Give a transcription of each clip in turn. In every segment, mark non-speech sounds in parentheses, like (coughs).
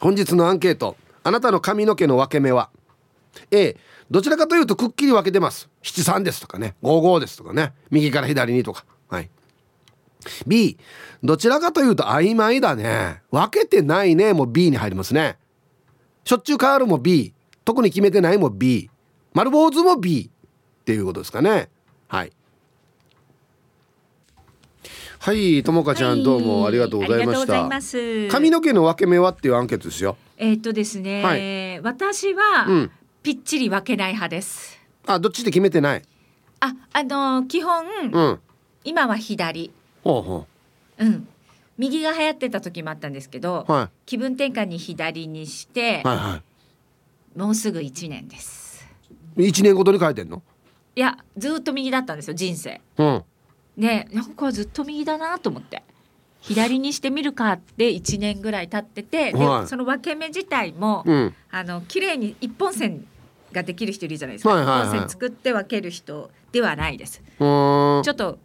本日のアンケートあなたの髪の毛の分け目は？A どちらかというとくっきり分けてます。73ですとかね。55ですとかね。右から左にとか。はい。B どちらかというと曖昧だね。分けてないね。もう B に入りますね。しょっちゅう変わるも B 特に決めてないも B 丸坊主も B っていうことですかね。はい。はいともかちゃん、どうもありがとうございました。髪の毛の分け目はっていうアンケートですよ。えー、っとですね、はい、私は、うん。ぴっちり分けない派です。あどっちで決めてない？ああのー、基本、うん、今は左。ほうほう。うん。右が流行ってた時もあったんですけど、はい、気分転換に左にして、はいはい、もうすぐ一年です。一年ごとに変えてんの？いやずっと右だったんですよ人生、うん、ねなんかずっと右だなと思って。左にしてみるかって1年ぐらい経ってて、はい、でその分け目自体も、うん、あの綺麗に一本線ができる人いるじゃないですか、はいはいはい、一本線作って分ける人ではないです。ちょっと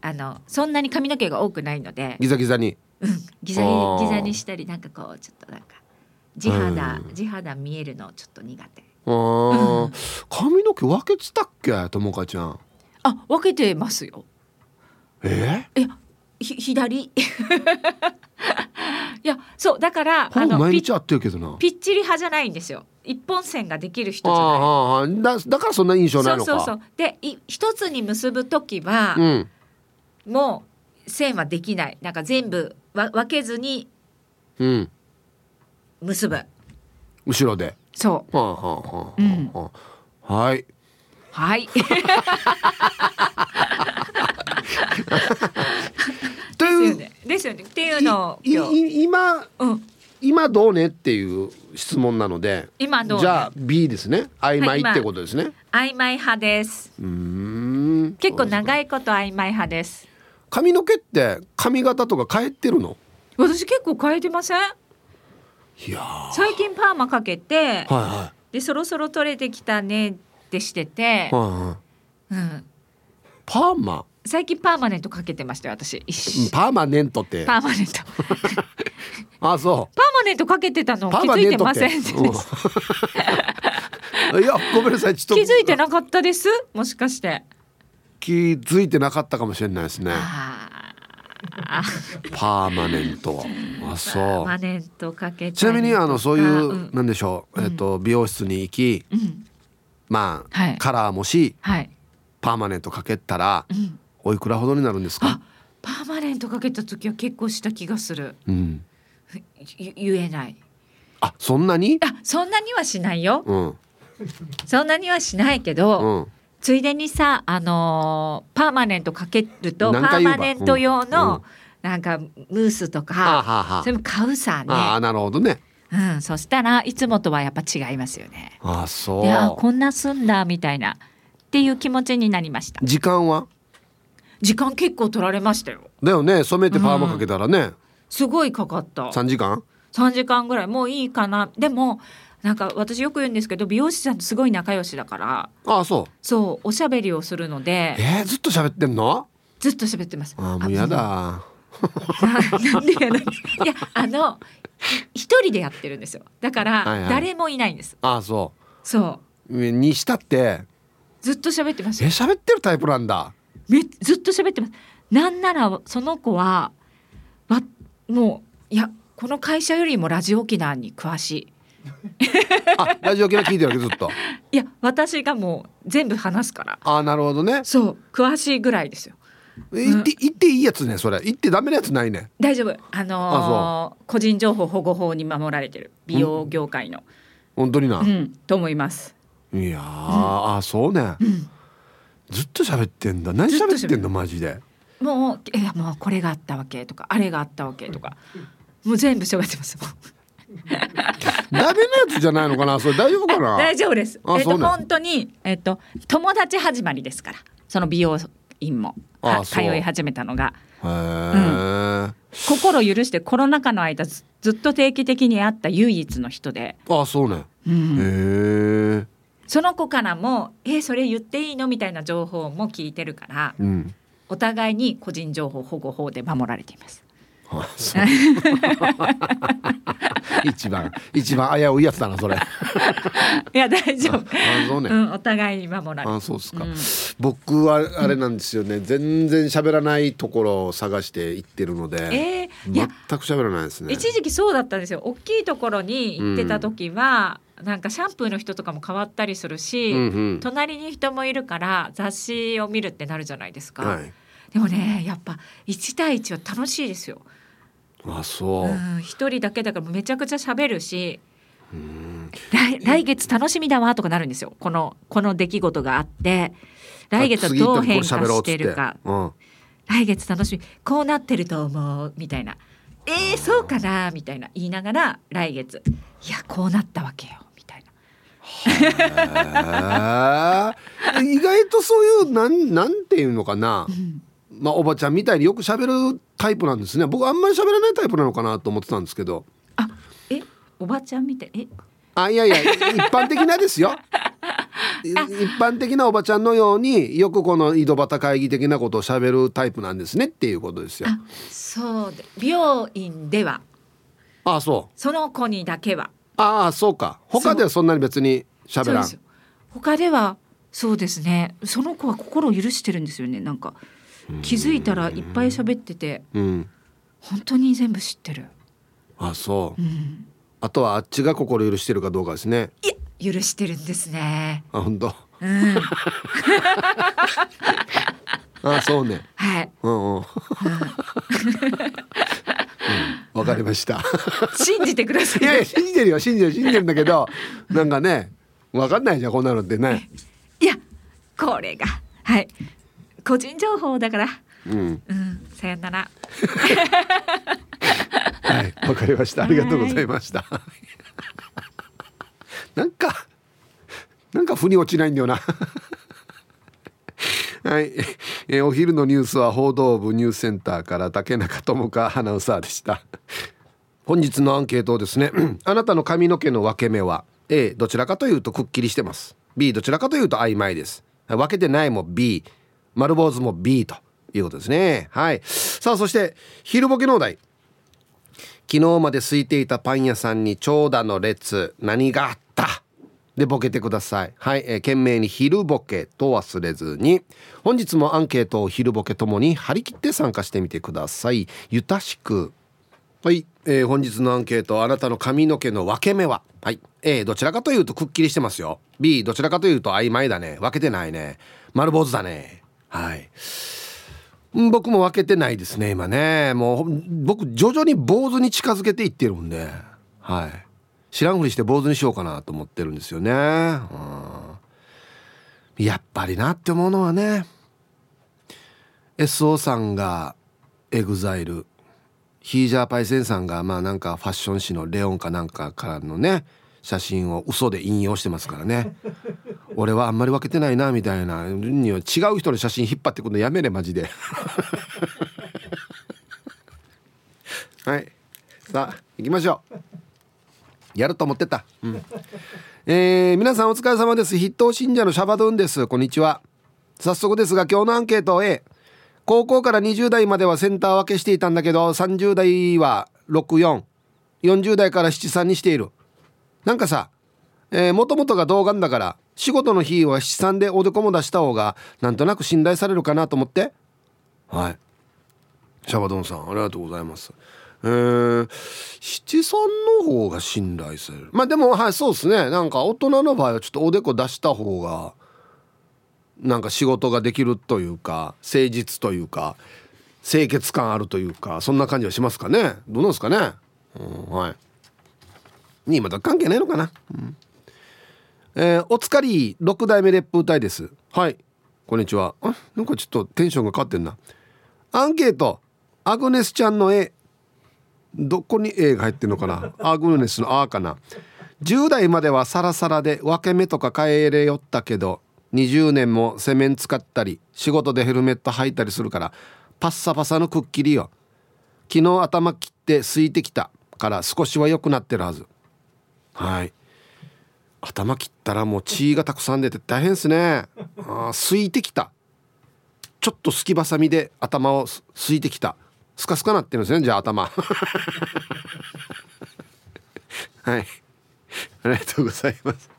あのそんなに髪の毛が多くないので。ギザギザに、うん、ギザギザにしたりなんかこうちょっとなんか地肌地肌見えるのちょっと苦手。あうん、髪の毛分けてたっけともかちゃん？あ分けてますよえ？ー、えひ左。(laughs) いやそうだからあの毎日会ってるけどな。ぴっちり派じゃないんですよ。一本線ができる人じゃない。あだだからそんな印象ないのか。そうそうそう。でい一つに結ぶ時は、うん、もう線はできない。なんか全部わ分けずに結ぶ、後ろで。そう。はあはあはあ、うん、はい。はい (laughs) (laughs) というですよね。っていうのを今、うん、今どうねっていう質問なので今どう、ね、じゃあ B ですね。曖昧ってことですね、はい、曖昧派です。うん。結構長いこと曖昧派です。髪の毛って髪型とか変えてるの？私結構変えてません？いや最近パーマかけて、はいはい、でそろそろ取れてきたねってしてて、はいはい、うん、パーマ？最近パーマネントかけてましたよ私。パーマネントって。パーマネント。(laughs) あそう。パーマネントかけてたの。気づいてません (laughs) いやごめんなさい。ちょっと。気づいてなかったです？もしかして。気づいてなかったかもしれないですね。パーマネント。あそう。マネントかけちなみにあのそういう、うん、なんでしょう、えっ、ー、と美容室に行き、うん、まあ、はい、カラーもし、はい、パーマネントかけたら、うんおいくらほどになるんですか？パーマネントかけた時は結構した気がする、うん、言えない。あそんなに？あそんなにはしないよ、うん、そんなにはしないけど、うん、ついでにさあのー、パーマネントかけるとパーマネント用の、なんかムースとか、それも買うさね。あなるほどね。うん、そしたらいつもとはやっぱ違いますよね。あそう。いやこんなすんだみたいな。っていう気持ちになりました。時間は？時間結構取られましたよ。だよね。染めてパーマかけたらね、うん、すごいかかった。3時間？3時間ぐらい。もういいかな。でもなんか私よく言うんですけど美容師さんとすごい仲良しだから。ああそう。そうおしゃべりをするので。えー、ずっと喋ってんの？ずっと喋ってます。あもうやだ。(laughs) なんでやいやあの一人でやってるんですよ。だから誰もいないんです、はいはい、ああそう。そう。にしたって？ずっと喋ってます。え喋ってるタイプなんだめずっと喋ってます。なんならその子はわもういやこの会社よりもラジオ沖縄に詳しい。あラジオ沖縄聞いてるわけずっと。(laughs) いや私がもう全部話すから。あなるほどね。そう詳しいぐらいですよ。言って、言っていいやつねそれ。言ってダメなやつないね。大丈夫。あのー、個人情報保護法に守られてる。美容業界の、本当にな、うん、と思います。いや、うん、あそうね、うんずっと喋ってんだ。何喋ってんの？マジで。もういやもうこれがあったわけとかあれがあったわけとか。もう全部喋ってますダメなやつじゃないのかな？それ大丈夫かな？(laughs) 大丈夫です。えっ、と、ね、本当にえっ、と友達始まりですからその美容院も。通い始めたのが、うん、心許してコロナ禍の間ずっと定期的に会った唯一の人で。あそうね、うん、へえその子からも「えそれ言っていいの?」みたいな情報も聞いてるから、うん、お互いに個人情報保護法で守られています。(laughs) 一番一番危ういやつだなそれ。(laughs) いや大丈夫。あそうね、うん、お互い守られあそうですか、うん、僕はあれなんですよね、うん、全然喋らないところを探して行ってるので、えー、全く喋らないですね。一時期そうだったんですよ。大きいところに行ってた時は、うん、なんかシャンプーの人とかも変わったりするし、うんうん、隣に人もいるから雑誌を見るってなるじゃないですか、はい、でもねやっぱ1対1は楽しいですよ。あそう。一、うん、人だけだからめちゃくちゃ喋るし来来月楽しみだわとかなるんですよ。このこの出来事があって来月はどう変化してるか、うん、来月楽しみ。こうなってると思うみたいな。えー、そうかなみたいな。言いながら来月。いやこうなったわけよ意外とそういうなんなんていうのかな、うんまあ、おばちゃんみたいによく喋るタイプなんですね。僕あんまり喋らないタイプなのかなと思ってたんですけど。あえおばちゃんみたいえ？あいやいや一般的なですよ。(laughs) 一般的なおばちゃんのようによくこの井戸端会議的なことを喋るタイプなんですねっていうことですよ。そうで美容院では。あそう。その子にだけはああそうか。他ではそんなに別に喋らん。他ではそうですね。その子は心を許してるんですよね。なんか気づいたらいっぱい喋ってて、うん、本当に全部知ってる。あそう、うん、あとはあっちが心許してるかどうかですね。いや許してるんですね。あ本当。うん。(laughs) あそうね。はい。うん。うんわ、うん、かりました信じてくださいいやいや信じてるよ信じてる信じてるんだけどなんかねわかんないじゃんこんなのってねいやこれがはい個人情報だから。うん、うん、さよなら。はい、わかりました。ありがとうございました。なんか、なんか腑に落ちないんだよな。はい、えー、お昼のニュースは報道部ニュースセンターから竹中智香アナウンサーでした。本日のアンケートですね (clears throat) あなたの髪の毛の分け目は A どちらかというとくっきりしてます。B どちらかというと曖昧です。分けてないも B 丸坊主も B ということですね。はい。さあそして昼ボケのお題。昨日まで空いていたパン屋さんに長蛇の列。何があった？でボケてください。はい、えー、懸命に昼ボケと忘れずに。本日もアンケートを昼ボケともに張り切って参加してみてください。ゆたしく。はい、えー、本日のアンケートあなたの髪の毛の分け目は？はい。A どちらかというとくっきりしてますよ。B どちらかというと曖昧だね。分けてないね。丸坊主だね。はい。僕も分けてないですね今ね。もう僕徐々に坊主に近づけていってるんではい。知らんふりして坊主にしようかなと思ってるんですよね、うん、やっぱりなって思うのはね SO さんが EXILE ヒージャーパイセンさんがまあなんかファッション誌のレオンかなんかからのね写真を嘘で引用してますからね。俺はあんまり分けてないなみたいなには違う人の写真引っ張ってくるのやめれマジで。(laughs) はい。さあ行きましょう。やると思ってた。うんえー、皆さんお疲れ様です。筆頭信者のシャバドゥンです。こんにちは。早速ですが今日のアンケート A 高校から20代まではセンター分けしていたんだけど30代は6440代から73にしている。なんかさもともとが童顔だから仕事の日は七三でおでこも出した方がなんとなく信頼されるかなと思って。はい。シャバドンさんありがとうございます。えー、七三の方が信頼される。まあでもはいそうですね。なんか大人の場合はちょっとおでこ出した方がなんか仕事ができるというか誠実というか清潔感あるというかそんな感じはしますかね。どうなんですかね、うん、はい。にまた関係ないのかな、うん。えー、おつかり6代目烈風隊です。はい。こんにちは。あなんかちょっとテンションが変わってんな。アンケート。アグネスちゃんの絵。どこに A が入ってんのかな？アグネスの「あ」かな。10代まではサラサラで分け目とか変えれよったけど20年もセメン使ったり仕事でヘルメット履いたりするからパッサパサのくっきりよ。昨日頭切って空いてきたから少しは良くなってるはず。はい。頭切ったらもう血がたくさん出て大変ですね。あすいてきた。ちょっとすきばさみで頭をすいてきた。スカスカなってるんですねじゃあ頭。(laughs) はい。ありがとうございます。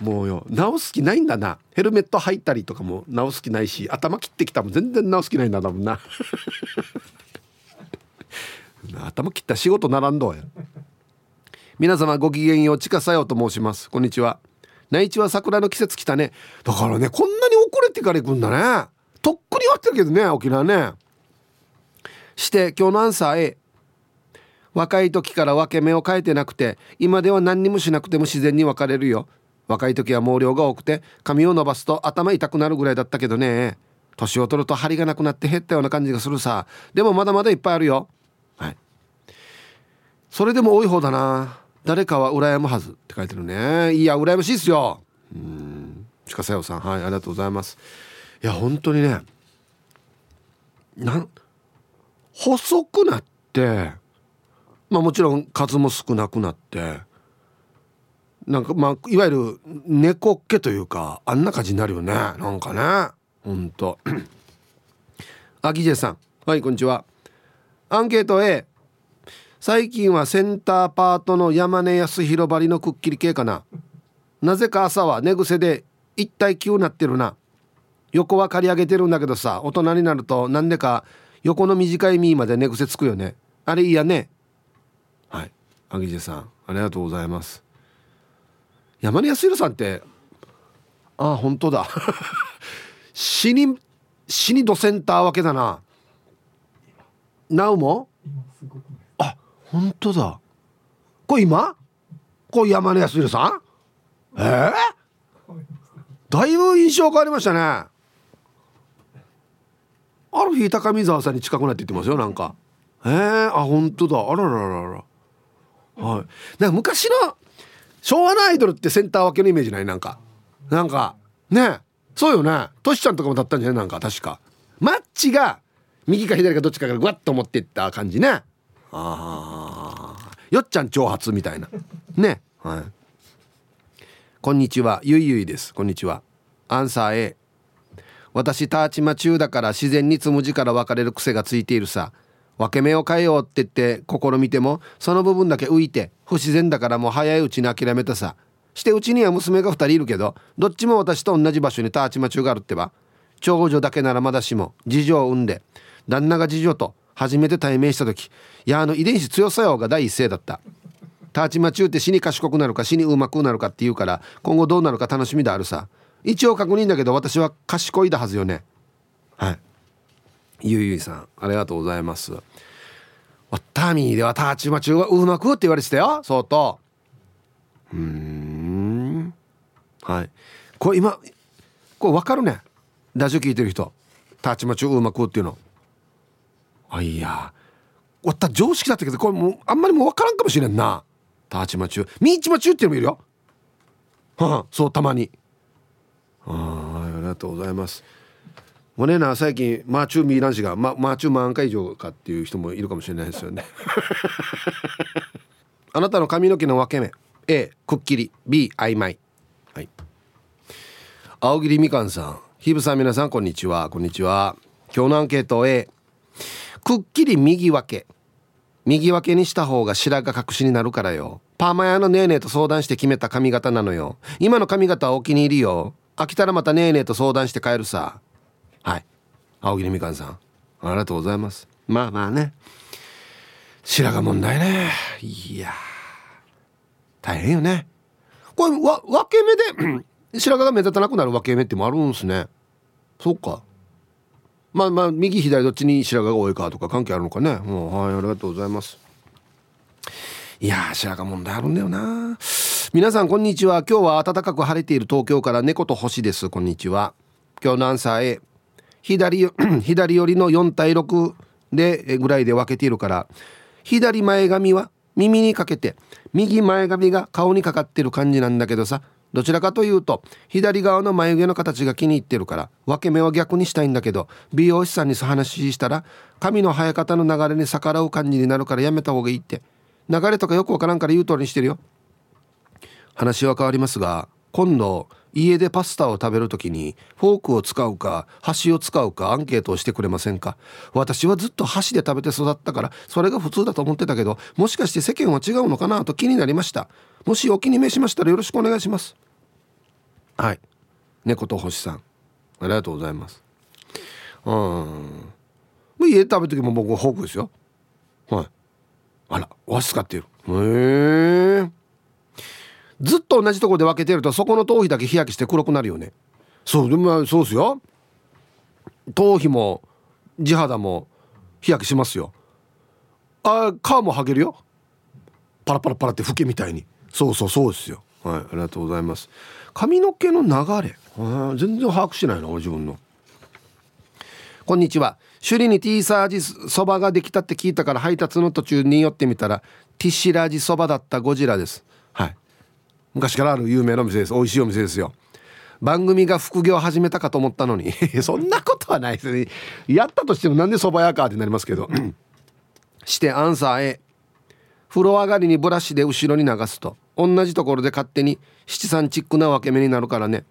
もうよ直す気ないんだな。ヘルメット入ったりとかも直す気ないし頭切ってきたも全然直す気ないんだ多分な。(laughs) 頭切った仕事並んどうや。皆様ごきげんようちかさよと申します。こんにちは。内地は桜の季節来たね。だからねこんなに遅れてから行くんだね。とっくに終わってるけどね沖縄ねして今日のアンサー A 若い時から分け目を変えてなくて今では何にもしなくても自然に分かれるよ。若い時は毛量が多くて髪を伸ばすと頭痛くなるぐらいだったけどね。年を取ると張りがなくなって減ったような感じがするさ。でもまだまだいっぱいあるよ。はい。それでも多い方だな。誰かは羨むはずって書いてるね。いや羨ましいっすよ。うん。鹿さよさん。はいありがとうございます。いや本当にね。なん細くなってまあもちろん数も少なくなってなんかまあいわゆる猫っけというかあんな感じになるよね。なんかね。ほんと。あぎじさん。はいこんにちは。アンケート A 最近はセンターパートの山根康弘張りのくっきり系かな。なぜか朝は寝癖で一体急なってるな。横は刈り上げてるんだけどさ大人になるとなんでか横の短い実まで寝癖つくよね。あれいいやね。はい。アギジェさんありがとうございます。山根康弘さんってああ本当だ。死に死にドセンターわけだな。なおも？あ本当だ。これ今？これ山根康弘さん？ええー、だいぶ印象変わりましたね。ある日高見沢さんに近くなって言ってますよなんか。えー、あ本当だ。あららららはい。なんか昔の昭和のアイドルってセンター分けのイメージない？なんか。なんかね。そうよね。トシちゃんとかもだったんじゃない？なんか確か。マッチが右か左かどっちかからグワッと持っていった感じね。ああよっちゃん挑発みたいな。ね。はい。こんにちは。ゆいゆいです。こんにちは。アンサー A 私ターチマ中だから自然につむじから分かれる癖がついているさ。分け目を変えようって言って試みてもその部分だけ浮いて不自然だからもう早いうちに諦めたさ。してうちには娘が2人いるけどどっちも私と同じ場所にターチマチュがあるってば。長女だけならまだしも次女を産んで旦那が次女と初めて対面した時いやあの遺伝子強さよが第一声だったターチマチュって死に賢くなるか死にうまくなるかっていうから今後どうなるか楽しみであるさ一応確認だけど私は賢いだはずよね。はい。ゆいゆいさんありがとうございます。ターミーではターチマチュはうまくって言われてたよ相当。うん。はい。これ今これ分かるね。ラジオ聞いてる人。ターチマチュうまくっていうの。あいや。わった常識だったけどこれもうあんまりもう分からんかもしれんな。ターチマチュミーチマチュっていうのもいるよ。はあそうたまに。あありがとうございます。もうねな最近マーチューミーランシが、ま、マーチュー満開以上かっていう人もいるかもしれないですよね。(laughs) あなたの髪の毛の分け目。A くっきり。B 曖昧はい。青桐みかんさん。ひぶさん皆さんこんにちは。こんにちは。今日のアンケート A くっきり右分け。右分けにした方が白髪隠しになるからよ。パーマ屋のネーネーと相談して決めた髪型なのよ。今の髪型はお気に入りよ。飽きたらまたネーネーと相談して変えるさ。はい。青桐みかんさん。ありがとうございます。まあまあね。白髪問題ね。いや大変よね。これわ分け目で白髪が目立たなくなる分け目ってもあるんすね。そっか。まあまあ右左どっちに白髪が多いかとか関係あるのかね。もうはいありがとうございます。いや白髪問題あるんだよな。皆さんこんにちは。今日は暖かく晴れている東京から猫と星です。こんにちは。今日のアンサー A 左 (clears throat) 左寄りの4対6でぐらいで分けているから左前髪は耳にかけて右前髪が顔にかかってる感じなんだけどさどちらかというと左側の眉毛の形が気に入ってるから分け目は逆にしたいんだけど美容師さんに話したら髪の生え方の流れに逆らう感じになるからやめた方がいいって。流れとかよくわからんから言う通りにしてるよ。話は変わりますが今度家でパスタを食べる時にフォークを使うか箸を使うかアンケートをしてくれませんか？私はずっと箸で食べて育ったからそれが普通だと思ってたけどもしかして世間は違うのかなと気になりました。もしお気に召しましたらよろしくお願いします。はい。猫と星さん。ありがとうございます。うん。家で食べる時も僕フォークですよ。はい。あらお箸使ってる。へえずっと同じとこで分けてるとそこの頭皮だけ日焼けして黒くなるよね。そうでもそうですよ。頭皮も地肌も日焼けしますよ。あ皮も剥げるよ。パラパラパラってフケみたいに。そうそうそうですよ。はいありがとうございます。髪の毛の流れ。全然把握してないな自分の。こんにちは。首里にティーサージそばができたって聞いたから配達の途中に寄ってみたらティシラジそばだったゴジラです。はい。昔からある有名なお店です。美味しいお店ですよ。番組が副業始めたかと思ったのに。(laughs) そんなことはないですね。やったとしてもなんで蕎麦屋かってなりますけど。(clears throat) してアンサー A 風呂上がりにブラシで後ろに流すと。同じところで勝手に七三チックな分け目になるからね。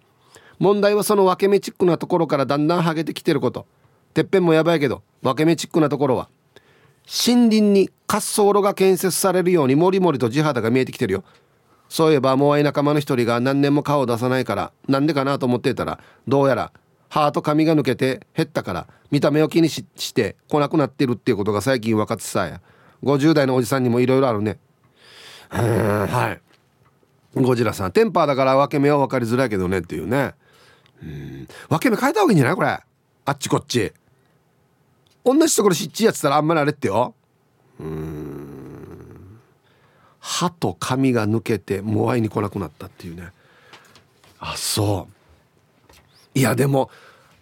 問題はその分け目チックなところからだんだん剥げてきてること。てっぺんもやばいけど分け目チックなところは。森林に滑走路が建設されるようにもりもりと地肌が見えてきてるよ。そういえばモアイ仲間の一人が何年も顔を出さないからなんでかなと思ってたらどうやら歯と髪が抜けて減ったから見た目を気にしして来なくなってるっていうことが最近分かってさや。50代のおじさんにもいろいろあるね。はい。ゴジラさんテンパーだから分け目は分かりづらいけどねっていうね。うん。分け目変えた方がいいんじゃないこれ。あっちこっち。同じところしっちいやつったらあんまりあれってよ。うん。歯と髪が抜けてもう会いに来なくなったっていうね。あそう。いやでも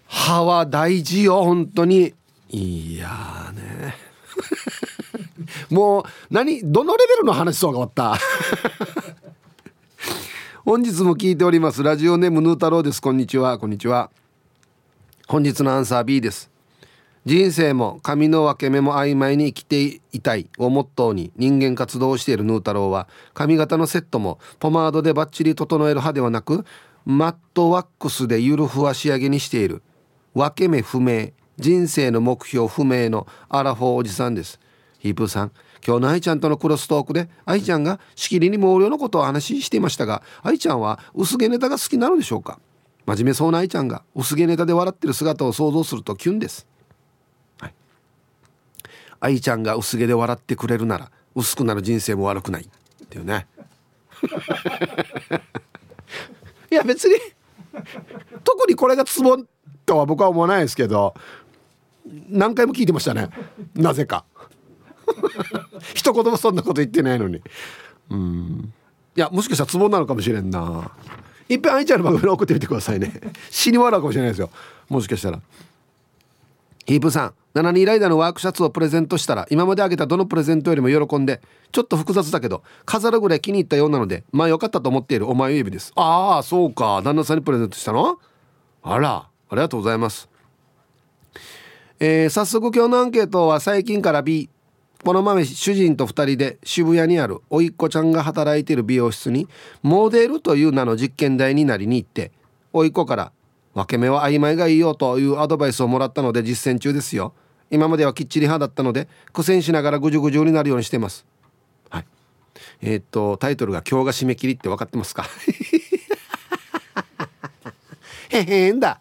歯は大事よ本当に。いやね。(laughs) もう何どのレベルの話そうが終わった？(laughs) 本日も聞いております。ラジオネームヌー太郎です。こんにちは。こんにちは。本日のアンサー B です。人生も髪の分け目も曖昧に生きていたいをモットーに人間活動をしているヌー太郎は髪型のセットもポマードでバッチリ整える派ではなくマットワックスでゆるふわ仕上げにしている。分け目不明人生の目標不明のアラフォーおじさんです。ヒープーさん今日の愛ちゃんとのクロストークで愛ちゃんがしきりに毛量のことを話していましたが愛ちゃんは薄毛ネタが好きなのでしょうか。真面目そうな愛ちゃんが薄毛ネタで笑ってる姿を想像するとキュンです。愛ちゃんが薄毛で笑ってくれるなら薄くなる人生も悪くない。っていうね。いや別に特にこれがツボとは僕は思わないですけど何回も聞いてましたね。なぜか。(laughs) 一言もそんなこと言ってないのに。うん。いやもしかしたらツボなのかもしれんな。いっぺん愛ちゃんの番組送ってみてくださいね。死に笑うかもしれないですよ。もしかしたら。ヒープさん72ライダーのワークシャツをプレゼントしたら今まであげたどのプレゼントよりも喜んでちょっと複雑だけど飾るぐらい気に入ったようなのでまあ良かったと思っているお前指です。ああそうか。旦那さんにプレゼントしたの？あらありがとうございます。えー、早速今日のアンケートは最近から B この豆主人と2人で渋谷にあるおいっ子ちゃんが働いている美容室にモデルという名の実験台になりに行っておいっ子から分け目は曖昧がいいよというアドバイスをもらったので実践中ですよ。今まではきっちり派だったので苦戦しながらぐじゅぐじゅになるようにしてます。はい。えー、っとタイトルが「今日が締め切り」って分かってますか？へへんだ。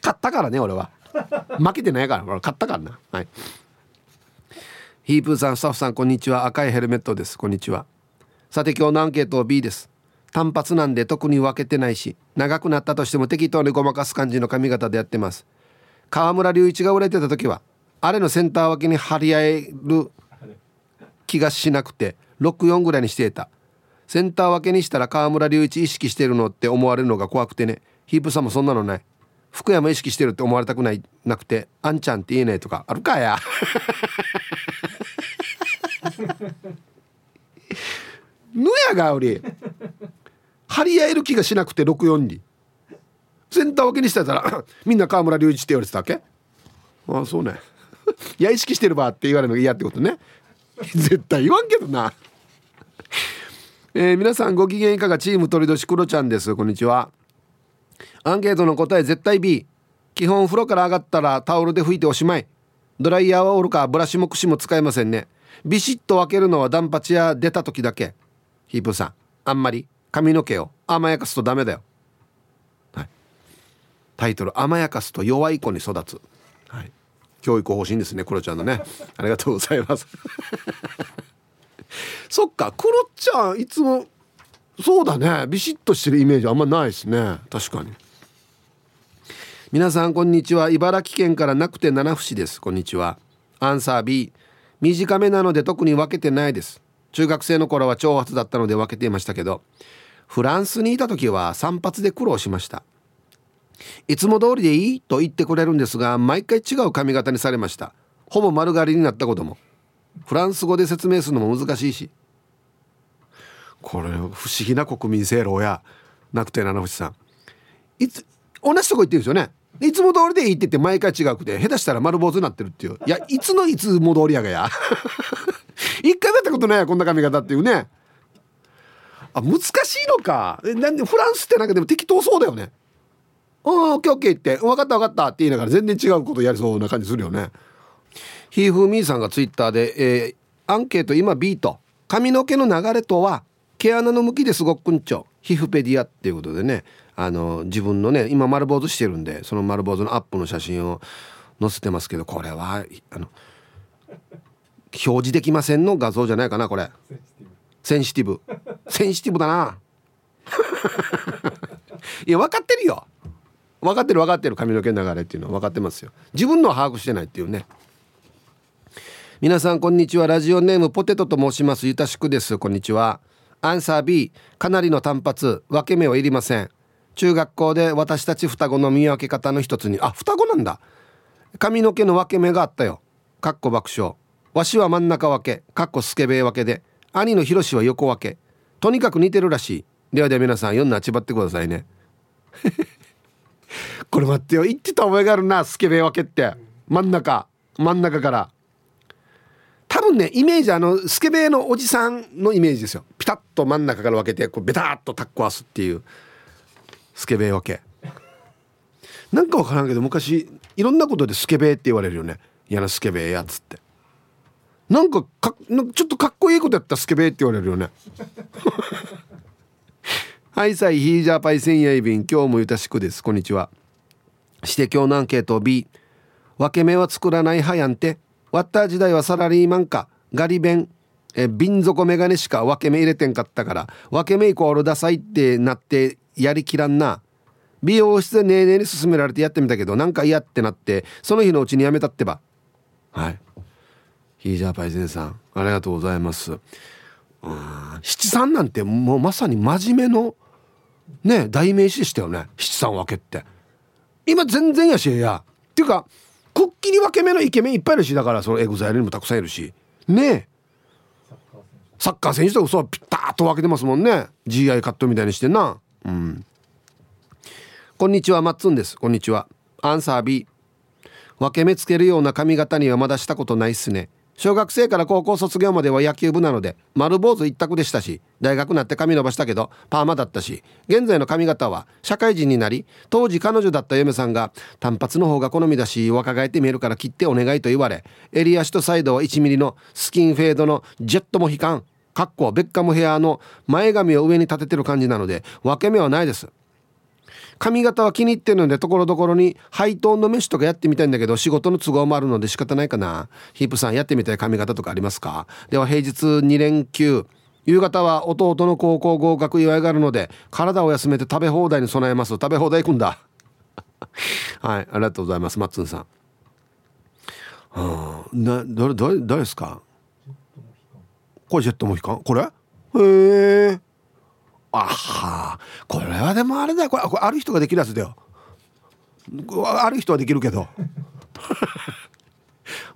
買ったからね俺は。負けてないから俺買ったからな。はい。ヒープーさんスタッフさんこんにちは。赤いヘルメットです。こんにちは。さて今日のアンケート B です。単発なんで特に分けてないし長くなったとしても適当にごまかす感じの髪型でやってます。河村隆一が売れてた時はあれのセンター脇に張り合える気がしなくて64ぐらいにしていた。センター分けにしたら河村隆一意識してるのって思われるのが怖くてねヒープさんもそんなのない。福山意識してるって思われたくないなくてあんちゃんって言えないとかあるかや。(laughs) ぬやがおり。張り合える気がしなくて64に。センター分けにしてたら (coughs) みんな河村隆一って言われてたわけ。ああそうね。(laughs) いや意識してるばって言われるのが嫌ってことね。(laughs) 絶対言わんけどな。えー、皆さんご機嫌いかがチーム鳥年クロちゃんです。こんにちは。アンケートの答え絶対 B 基本風呂から上がったらタオルで拭いておしまい。ドライヤーはおるかブラシも櫛も使えませんね。ビシッと分けるのはダンパチや出た時だけ。ヒープさんあんまり。髪の毛を甘やかすとダメだよ、はい、タイトル「甘やかすと弱い子に育つ」はい、教育方針ですねクロちゃんのね。ありがとうございます。(laughs) そっかクロちゃんいつもそうだね。ビシッとしてるイメージあんまないですね。確かに。皆さんこんにちは。茨城県からなくて七節です。こんにちは。アンサー B 短めなので特に分けてないです。中学生の頃は長髪だったので分けていましたけどフランスにいた時は散髪で苦労しました。いつも通りでいい？と言ってくれるんですが毎回違う髪型にされました。ほぼ丸刈りになったことも。フランス語で説明するのも難しいし。これ不思議な国民性労や。なくて七星さん。いつ同じとこ行ってるんですよね。いつも通りでいいって言って毎回違くて下手したら丸坊主になってるっていう。いやいつのいつも通りやがや。(laughs) 一回だったことないやこんな髪型っていうね。あ難しいのか。なんでフランスってなんかでも適当そうだよね。うんオッケーオッケーって。分かった分かったって言いながら全然違うことやりそうな感じするよね。ひーふーみーさんがツイッターで、えー、アンケート今 B と髪の毛の流れとは毛穴の向きですごくんちょ。皮膚ペディアっていうことでね。あの自分のね今丸坊主してるんでその丸坊主のアップの写真を載せてますけどこれはあの表示できませんの画像じゃないかなこれ。センシティブセンシティブだな。いや分かってるよ。分かってる分かってる。髪の毛の流れっていうのは分かってますよ。自分の把握してないっていうね。皆さんこんにちは。ラジオネームポテトと申します。ゆたしくです。こんにちは。アンサー B かなりの単発。分け目はいりません。中学校で私たち双子の見分け方の一つに。あ双子なんだ。髪の毛の分け目があったよ。かっこ爆笑。わしは真ん中分け。かっこスケベ分けで。兄のひろしは横分け。とにかく似てるらしい。ではでは皆さん読んなちばってくださいね。(laughs) これ待ってよ。言ってた覚えがあるなスケベ分けって。真ん中。真ん中から。多分ねイメージあのスケベのおじさんのイメージですよ。ピタッと真ん中から分けてこうベタッとタッコわすっていう。スケベ分け。なんか分からんけど昔いろんなことでスケベって言われるよね。嫌なスケベやつって。なんかかちょっとかっこいいことやったらスケベって言われるよね。(laughs) はいさいヒージャーパイセンヤイビン今日もゆたしくです。こんにちは。して今日のアンケート B 分け目は作らない派やんて。ワッター時代はサラリーマンか。ガリ弁。え瓶底メガネしか分け目入れてんかったから。分け目イコールダサいってなってやりきらんな。美容室でねえねえに勧められてやってみたけどなんか嫌ってなってその日のうちにやめたってば。はいヒージャーパイゼンさんありがとうございます。七三なんてもうまさに真面目のね代名詞でしたよね。七三分けって。今全然やしや。っていうかくっきり分け目のイケメンいっぱいいるしだからそのエグザイルにもたくさんいるし。ねえ。サッカー選手とそうピッタッと分けてますもんね。GI カットみたいにしてな。うん。こんにちはマッツンです。こんにちは。アンサー B 分け目つけるような髪型にはまだしたことないっすね。小学生から高校卒業までは野球部なので丸坊主一択でしたし大学になって髪伸ばしたけどパーマだったし現在の髪型は社会人になり当時彼女だった嫁さんが単発の方が好みだし若返って見えるから切ってお願いと言われ襟足とサイドは1ミリのスキンフェードのジェットも悲観かっこベッカムヘアの前髪を上に立ててる感じなので分け目はないです。髪型は気に入ってるのでところどころにハイトーンのメッシュとかやってみたいんだけど仕事の都合もあるので仕方ないかな。ヒープさんやってみたい髪型とかありますか？では平日2連休夕方は弟の高校合格祝いがあるので体を休めて食べ放題に備えます。食べ放題行くんだ。(laughs) はいありがとうございます。マッツンさん。あな誰誰誰ですか？これジェットモヒカン。これ？へえあはこれはでもあれだこれこれある人ができるやつだよ。ある人はできるけど。(laughs)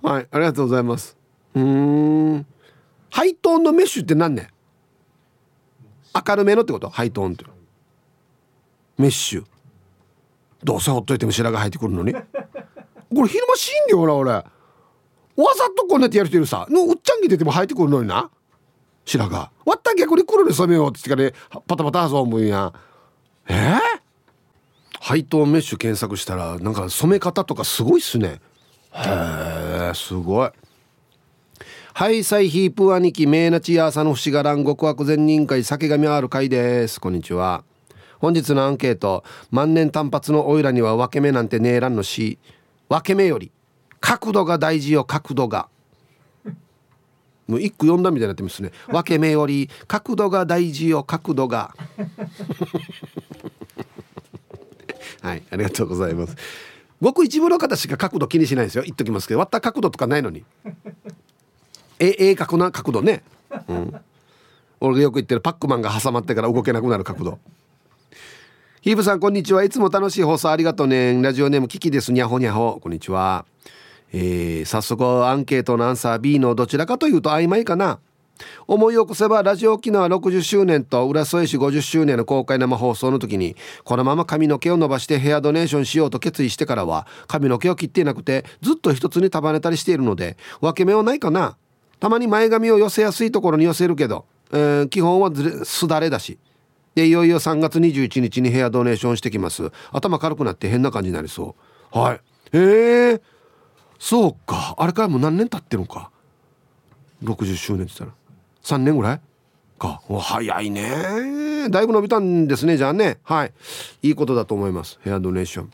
はいありがとうございます。うん。ハイトーンのメッシュって何ね明るめのってこと？ハイトーンって。メッシュ。どうせほっといても白髪入ってくるのに。これ昼間しいんだよな俺。わざとこんなやってやる人いるさ。のうっちゃんぎてても入ってくるのにな。白髪。割った逆に黒で染めようって言ってからパタパタそう思うんや。え？ー、配当メッシュ検索したらなんか染め方とかすごいっすね。へえすごい。ハイサイヒープ兄貴メーナチヤーサの不思がらん極悪善人会酒神ある会です。こんにちは。本日のアンケート。万年単発のオイラには分け目なんてねえらんのし。分け目より角度が大事よ角度がもう一句読んだみたいになってますね。(laughs) 分け目より角度が大事よ角度が。(laughs) はいありがとうございます。ごく一部の方しか角度気にしないですよ。言っときますけど割った角度とかないのに。え鋭角な角度ね、うん、俺がよく言ってるパックマンが挟まってから動けなくなる角度。ヒーブさんこんにちは。いつも楽しい放送ありがとうねラジオネームキキです。にゃほにゃほ。こんにちはえー、早速アンケートのアンサー B のどちらかというと曖昧かな。思い起こせばラジオ沖縄60周年と浦添市50周年の公開生放送の時にこのまま髪の毛を伸ばしてヘアドネーションしようと決意してからは髪の毛を切っていなくてずっと一つに束ねたりしているので分け目はないかな。たまに前髪を寄せやすいところに寄せるけど、えー、基本はすだれだし。でいよいよ3月21日にヘアドネーションしてきます。頭軽くなって変な感じになりそう。はい。へえそうか。あれからもう何年経ってるのか。60周年って言ったら。3年ぐらい？か。早いね。だいぶ伸びたんですねじゃあね。はい。いいことだと思います。ヘアドネーション。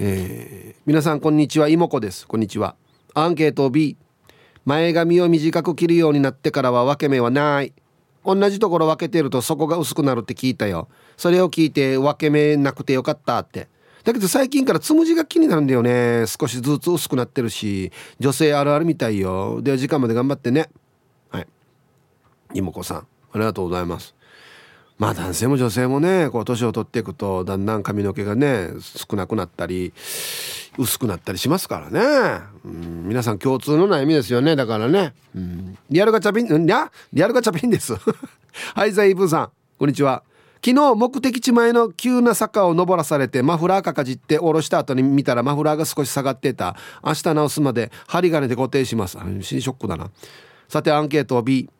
えー、皆さんこんにちは。妹子です。こんにちは。アンケート B 前髪を短く切るようになってからは分け目はない。同じところ分けてるとそこが薄くなるって聞いたよ。それを聞いて分け目なくてよかったって。だけど最近からつむじが気になるんだよね。少しずつ薄くなってるし。女性あるあるみたいよ。では時間まで頑張ってね。はい。妹子さんありがとうございます。まあ男性も女性もねこう年を取っていくとだんだん髪の毛がね少なくなったり薄くなったりしますからね、うん、皆さん共通の悩みですよね。だからね、うん、リアルガチャピンん？やリアルガチャピンです。(laughs) はいザイブさん。こんにちは。昨日目的地前の急な坂を登らされてマフラーかかじって下ろした後に見たらマフラーが少し下がってた。明日直すまで針金で固定します。新ショックだな。さてアンケートを B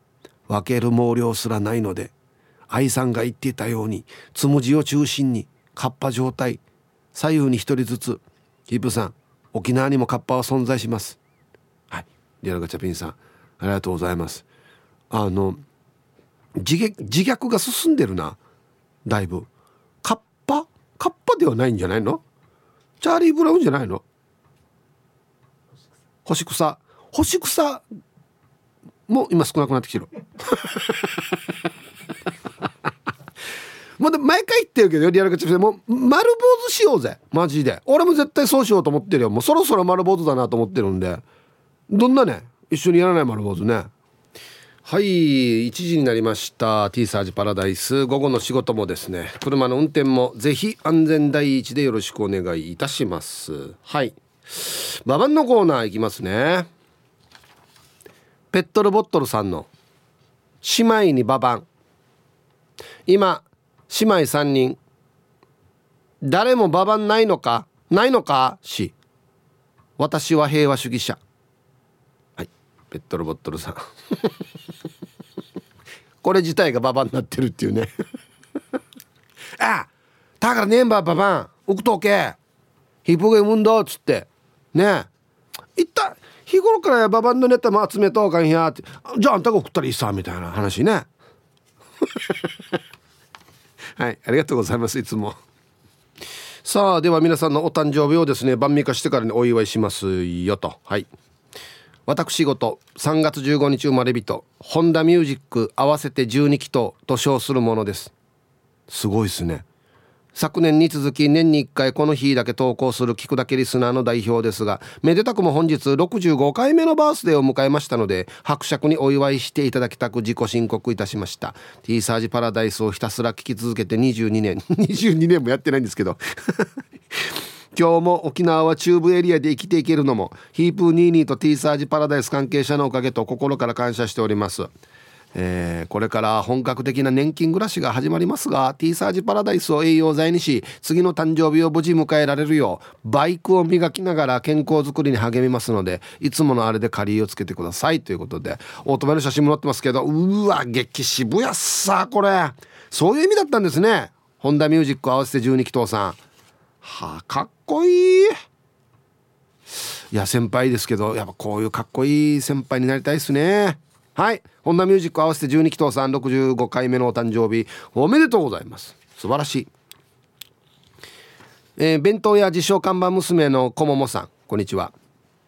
分ける毛量すらないので愛さんが言っていたようにつむじを中心にカッパ状態。左右に一人ずつ。ヒープさん沖縄にもカッパは存在します。はい。リアルガチャピンさんありがとうございます。あの自虐が進んでるな。だいぶ。カッパ？カッパではないんじゃないの？チャーリー・ブラウンじゃないの？干し草。干し草も今少なくなってきてる。もう毎回言ってるけどリアルガチャもう丸坊主しようぜ。マジで。俺も絶対そうしようと思ってるよ。もうそろそろ丸坊主だなと思ってるんで。どんなね？一緒にやらない丸坊主ね。はい1時になりました。T サージパラダイス。午後の仕事もですね。車の運転もぜひ安全第一でよろしくお願いいたします。はい。ババンのコーナーいきますね。ペットルボットルさんの姉妹にババン今姉妹3人。誰もババンないのかないのかし。私は平和主義者。ペットルボットルさ。ん (laughs) これ自体がババになってるっていうね。(laughs) あだからねんばババン。奥東家ヒップゲーム運動っつって。ねいった日頃からババンのネタも集めとうかんや。ってじゃああんたが送ったらいいさみたいな話ね。(laughs) はいありがとうございますいつも。さあでは皆さんのお誕生日をですね晩味化してからにお祝いしますよと。はい。私事3月15日生まれ人ホンダミュージック合わせて12期とと称するものです。すごいですね。昨年に続き年に1回この日だけ投稿する聞くだけリスナーの代表ですがめでたくも本日65回目のバースデーを迎えましたので伯爵にお祝いしていただきたく自己申告いたしました。T サージパラダイスをひたすら聞き続けて22年。(laughs) 22年もやってないんですけど。今日も沖縄は中部エリアで生きていけるのもヒープーニーニーと T サージパラダイス関係者のおかげと心から感謝しております。えー、これから本格的な年金暮らしが始まりますが T サージパラダイスを栄養剤にし次の誕生日を無事迎えられるようバイクを磨きながら健康づくりに励みますのでいつものあれで借りをつけてください。ということでオートバイの写真も載ってますけどうわ激渋谷さこれ。そういう意味だったんですね。ホンダミュージック合わせて12気筒さん。はあかっこいい。いや先輩ですけどやっぱこういうかっこいい先輩になりたいですね。はい。ホンダミュージック合わせて12期藤さん65回目のお誕生日おめでとうございます。素晴らしい。えー、弁当屋自称看板娘のこももさんこんにちは。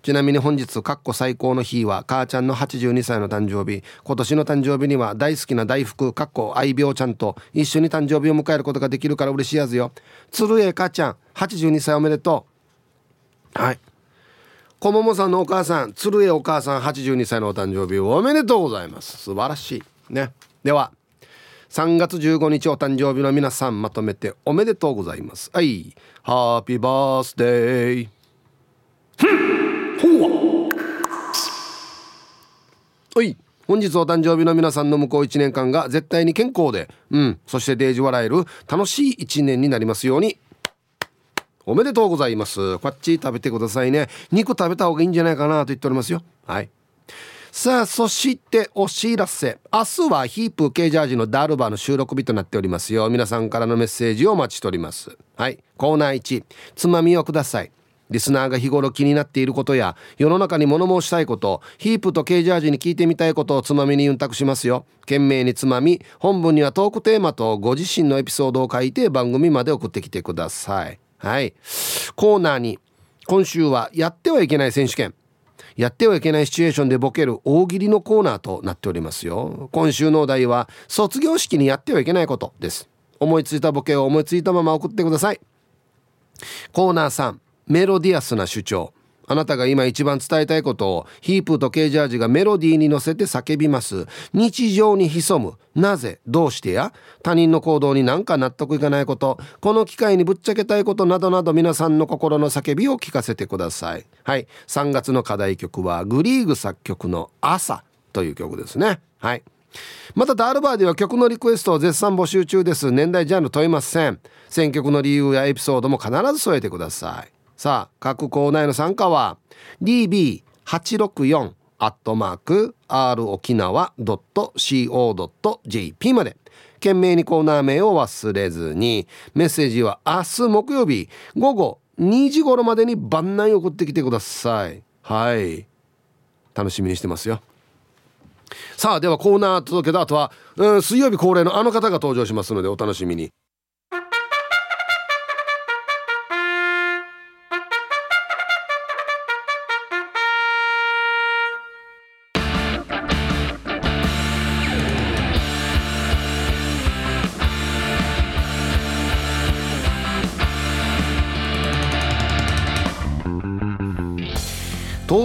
ちなみに本日かっこ最高の日は母ちゃんの82歳の誕生日。今年の誕生日には大好きな大福かっこ愛病ちゃんと一緒に誕生日を迎えることができるから嬉しいやつよ。鶴江母ちゃん82歳おめでとう。はい。こももさんのお母さん鶴江お母さん82歳のお誕生日おめでとうございます。素晴らしい。ね。では3月15日お誕生日の皆さんまとめておめでとうございます。はい。ハッピーバースデー。はい。本日お誕生日の皆さんの向こう1年間が絶対に健康でうん。そしてデージ笑える楽しい1年になりますように。おめでとうございます。こっち食べてくださいね。肉食べた方がいいんじゃないかなと言っておりますよ。はい。さあそしてお知らせ。明日はヒープ系ジャージのダルバーの収録日となっておりますよ。皆さんからのメッセージをお待ちしております。はい。コーナー1つまみをください。リスナーが日頃気になっていることや世の中に物申したいことヒープとケージャージに聞いてみたいことをつまみにユンタクしますよ。懸命につまみ本文にはトークテーマとご自身のエピソードを書いて番組まで送ってきてください。はい。コーナーに今週はやってはいけない選手権。やってはいけないシチュエーションでボケる大喜利のコーナーとなっておりますよ。今週のお題は卒業式にやってはいけないことです。思いついたボケを思いついたまま送ってください。コーナー3メロディアスな主張。あなたが今一番伝えたいことをヒープとケージャージがメロディーに乗せて叫びます。日常に潜む。なぜ？どうしてや？他人の行動になんか納得いかないこと。この機会にぶっちゃけたいことなどなど皆さんの心の叫びを聞かせてください。はい。3月の課題曲はグリーグ作曲の朝という曲ですね。はい。またダールバーでは曲のリクエストを絶賛募集中です。年代ジャンル問いません。選曲の理由やエピソードも必ず添えてください。さあ各コーナーへの参加は db864 アットマーク r 沖縄 .co.jp まで。懸命にコーナー名を忘れずにメッセージは明日木曜日午後2時頃までに番内送ってきてください。はい。楽しみにしてますよ。さあではコーナー届けた後は、うん、水曜日恒例のあの方が登場しますのでお楽しみに。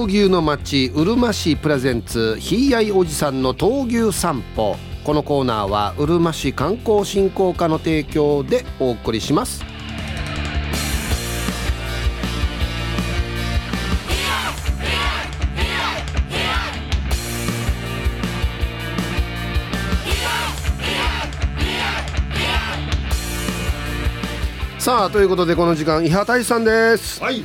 闘牛の町うるま市プレゼンツひいやいおじさんの闘牛散歩。このコーナーはうるま市観光振興課の提供でお送りします。さあということでこの時間伊波大さんです。はい。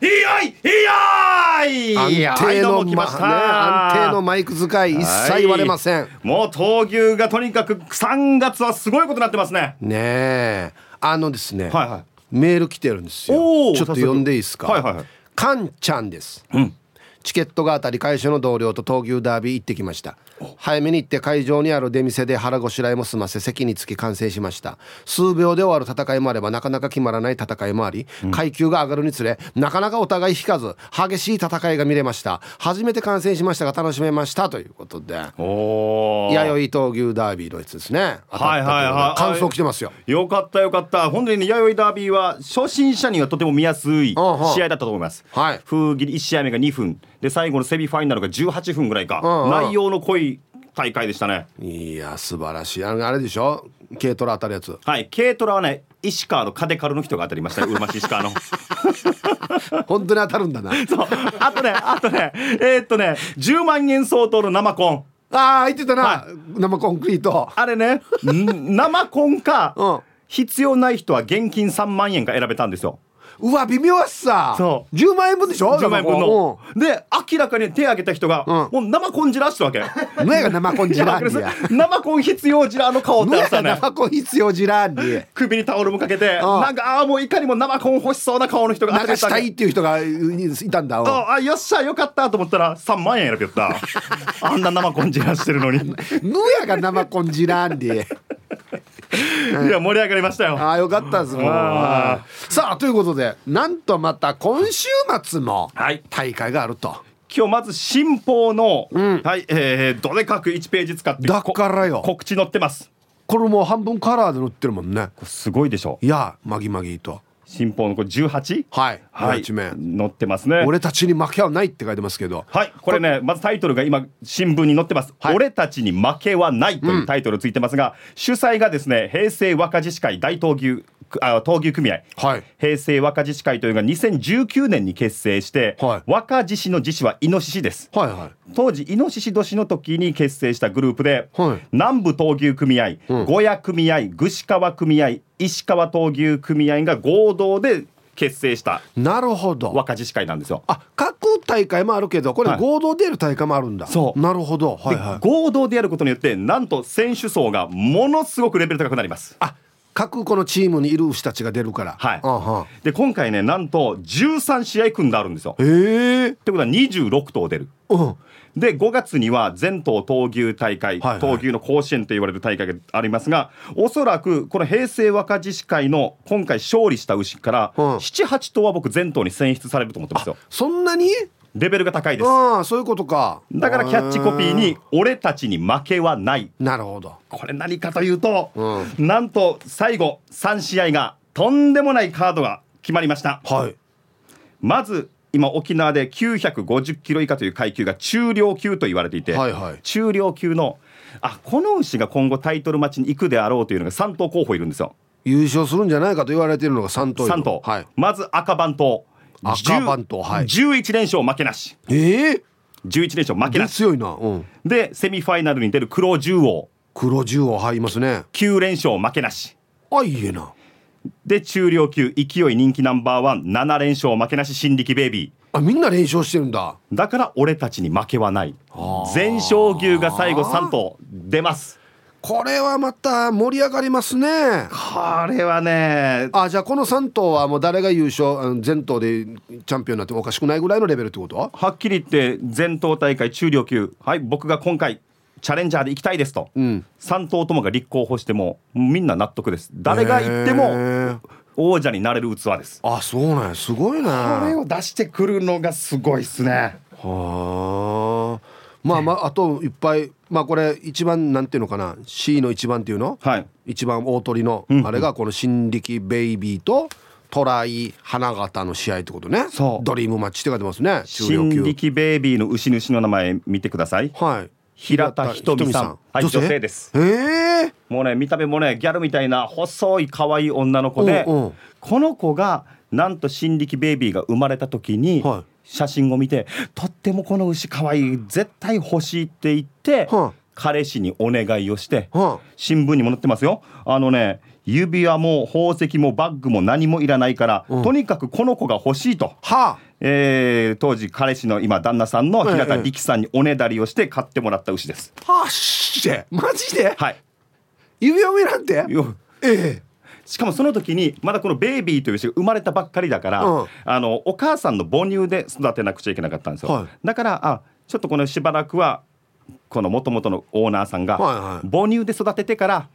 いやいいやいいや安定の、まね、安定のマイク使い一切割れません、もう闘牛がとにかく3月はすごいことになってますね。ねえ。あのですね、はいはい、メール来てるんですよ。ちょっと読んでいいですか？はいはいはい。かんちゃんです、うんチケットが当たり会社の同僚と闘牛ダービー行ってきました。早めに行って会場にある出店で腹ごしらえも済ませ席につき完成しました。数秒で終わる戦いもあればなかなか決まらない戦いもあり、うん、階級が上がるにつれなかなかお互い引かず激しい戦いが見れました。初めて観戦しましたが楽しめましたということで。お弥生闘牛ダービーのやつですね。はいはいはい。感想来てますよ。よかったよかった。本当にね弥生ダービーは初心者にはとても見やすい試合だったと思います、はい、風切り1試合目が2分で最後のセミファイナルが18分ぐらいか、うんうん、内容の濃い大会でしたね。いや素晴らしい。あのあれでしょ？軽トラ当たるやつ。はい。軽トラはね石川のカデカルの人が当たりました。うまし石川の。(laughs) 本当に当たるんだな。そう。あとねあとねえー、っとね10万円相当の生コン。ああ言ってたな、はい、生コンクリート。あれね生コンか、うん、必要ない人は現金3万円か選べたんですようわ微妙っさ。そう。10万円分でしょ？10万円分の、で明らかに手挙げた人が、うん、もう生コンじらしてわけ。何が生コンじらん生コン必要じらの顔ってあったね。生コン必要じらんに首にタオルもかけて、うん、なんかああもういかにも生コン欲しそうな顔の人が流したいっていう人がいたんだ。ああよっしゃよかったと思ったら3万円選びよったあんな生コンじらしてるのに。ぬやが生コンじらんでいや盛り上がりましたよ。ああよかったですもう。さあということでなんとまた今週末も大会があると、はい今日まず新報の、うん、はい、えー、どでかく1ページ使ってだからよ。告知載ってます。これもう半分カラーで載ってるもんね。すごいでしょ。いやマギマギと。新報のこれ 18? はい、はい、載ってますね。俺たちに負けはないって書いてますけど。はい。これねまずタイトルが今新聞に載ってます、はい、俺たちに負けはないというタイトルついてますが、うん、主催がですね平成若獅子会大闘牛あ闘牛組合、はい、平成若獅子会というのが2019年に結成して、はい、若獅子の獅子はイノシシです、はいはい、当時イノシシ年の時に結成したグループで、はい、南部闘牛組合、うん、小屋組合串川組合石川闘牛組合が合同で結成したなるほど。若獅子会なんですよ。あ各大会もあるけどこれ合同でやる大会もあるんだ、はい、そう。なるほど、はいはい、合同でやることによってなんと選手層がものすごくレベル高くなります。あ各このチームにいる牛たちが出るから。はい、で今回ねなんと13試合組んであるんですよ。へえってことは26頭出る、うん、で5月には全島闘牛大会、はいはい、闘牛の甲子園と言われる大会がありますがおそらくこの平成若獅子会の今回勝利した牛から、うん、78頭は僕全頭に選出されると思ってますよ。そんなに？レベルが高いです。ああそういうことか。だからキャッチコピーに「俺たちに負けはない」なるほど。これ何かというと、うん、なんと最後3試合がとんでもないカードが決まりました。はい。まず今沖縄で950キロ以下という階級が中量級と言われていて、はいはい、中量級のあこの牛が今後タイトルマッチに行くであろうというのが3頭候補いるんですよ。優勝するんじゃないかと言われているのが3頭3頭、はい、まず赤番頭赤番と、はい、11連勝負けなし。ええー、11連勝負けなし。強いな、うん、でセミファイナルに出る黒十王。黒十王入りますね。9連勝負けなし。あいいえなで中量級勢い人気ナンバーワン7連勝負けなし新力ベイビー。あみんな連勝してるんだ。だから俺たちに負けはない。全勝牛が最後3頭出ます。これはまた盛り上がりますね。これはね。あじゃあこの3頭はもう誰が優勝全頭でチャンピオンになってもおかしくないぐらいのレベルってこと？ははっきり言って全頭大会中量級。はい僕が今回チャレンジャーで行きたいですと、うん、3頭ともが立候補してもみんな納得です。誰が行っても王者になれる器です。あそうなんすごいねこれを出してくるのがすごいっすね。はあ。まあまああといっぱいまあこれ一番なんていうのかな。C の一番っていうの、はい、一番大鳥のあれがこの新力ベイビーとトライ花形の試合ってことね。そう。ドリームマッチって書いてますね。新力ベイビーの牛主の名前見てください。はい平田ひとみさん。はい女性？です。ええもうね見た目もねギャルみたいな細い可愛い女の子で、この子がなんと新力ベイビーが生まれた時に、はい。写真を見てとってもこの牛かわいい絶対欲しいって言って、はあ、彼氏にお願いをして、はあ、新聞にも載ってますよ。あのね指輪も宝石もバッグも何もいらないから、うん、とにかくこの子が欲しいと、はあえー、当時彼氏の今旦那さんの平田力さんにおねだりをして買ってもらった牛です。はあしてマジで？はい。指輪もいらんてええ。しかもその時にまだこのベイビーという牛が生まれたばっかりだから、うん、あのお母さんの母乳で育てなくちゃいけなかったんですよ、はい、だからあちょっとこのしばらくはこのもともとのオーナーさんが、母乳で育ててから、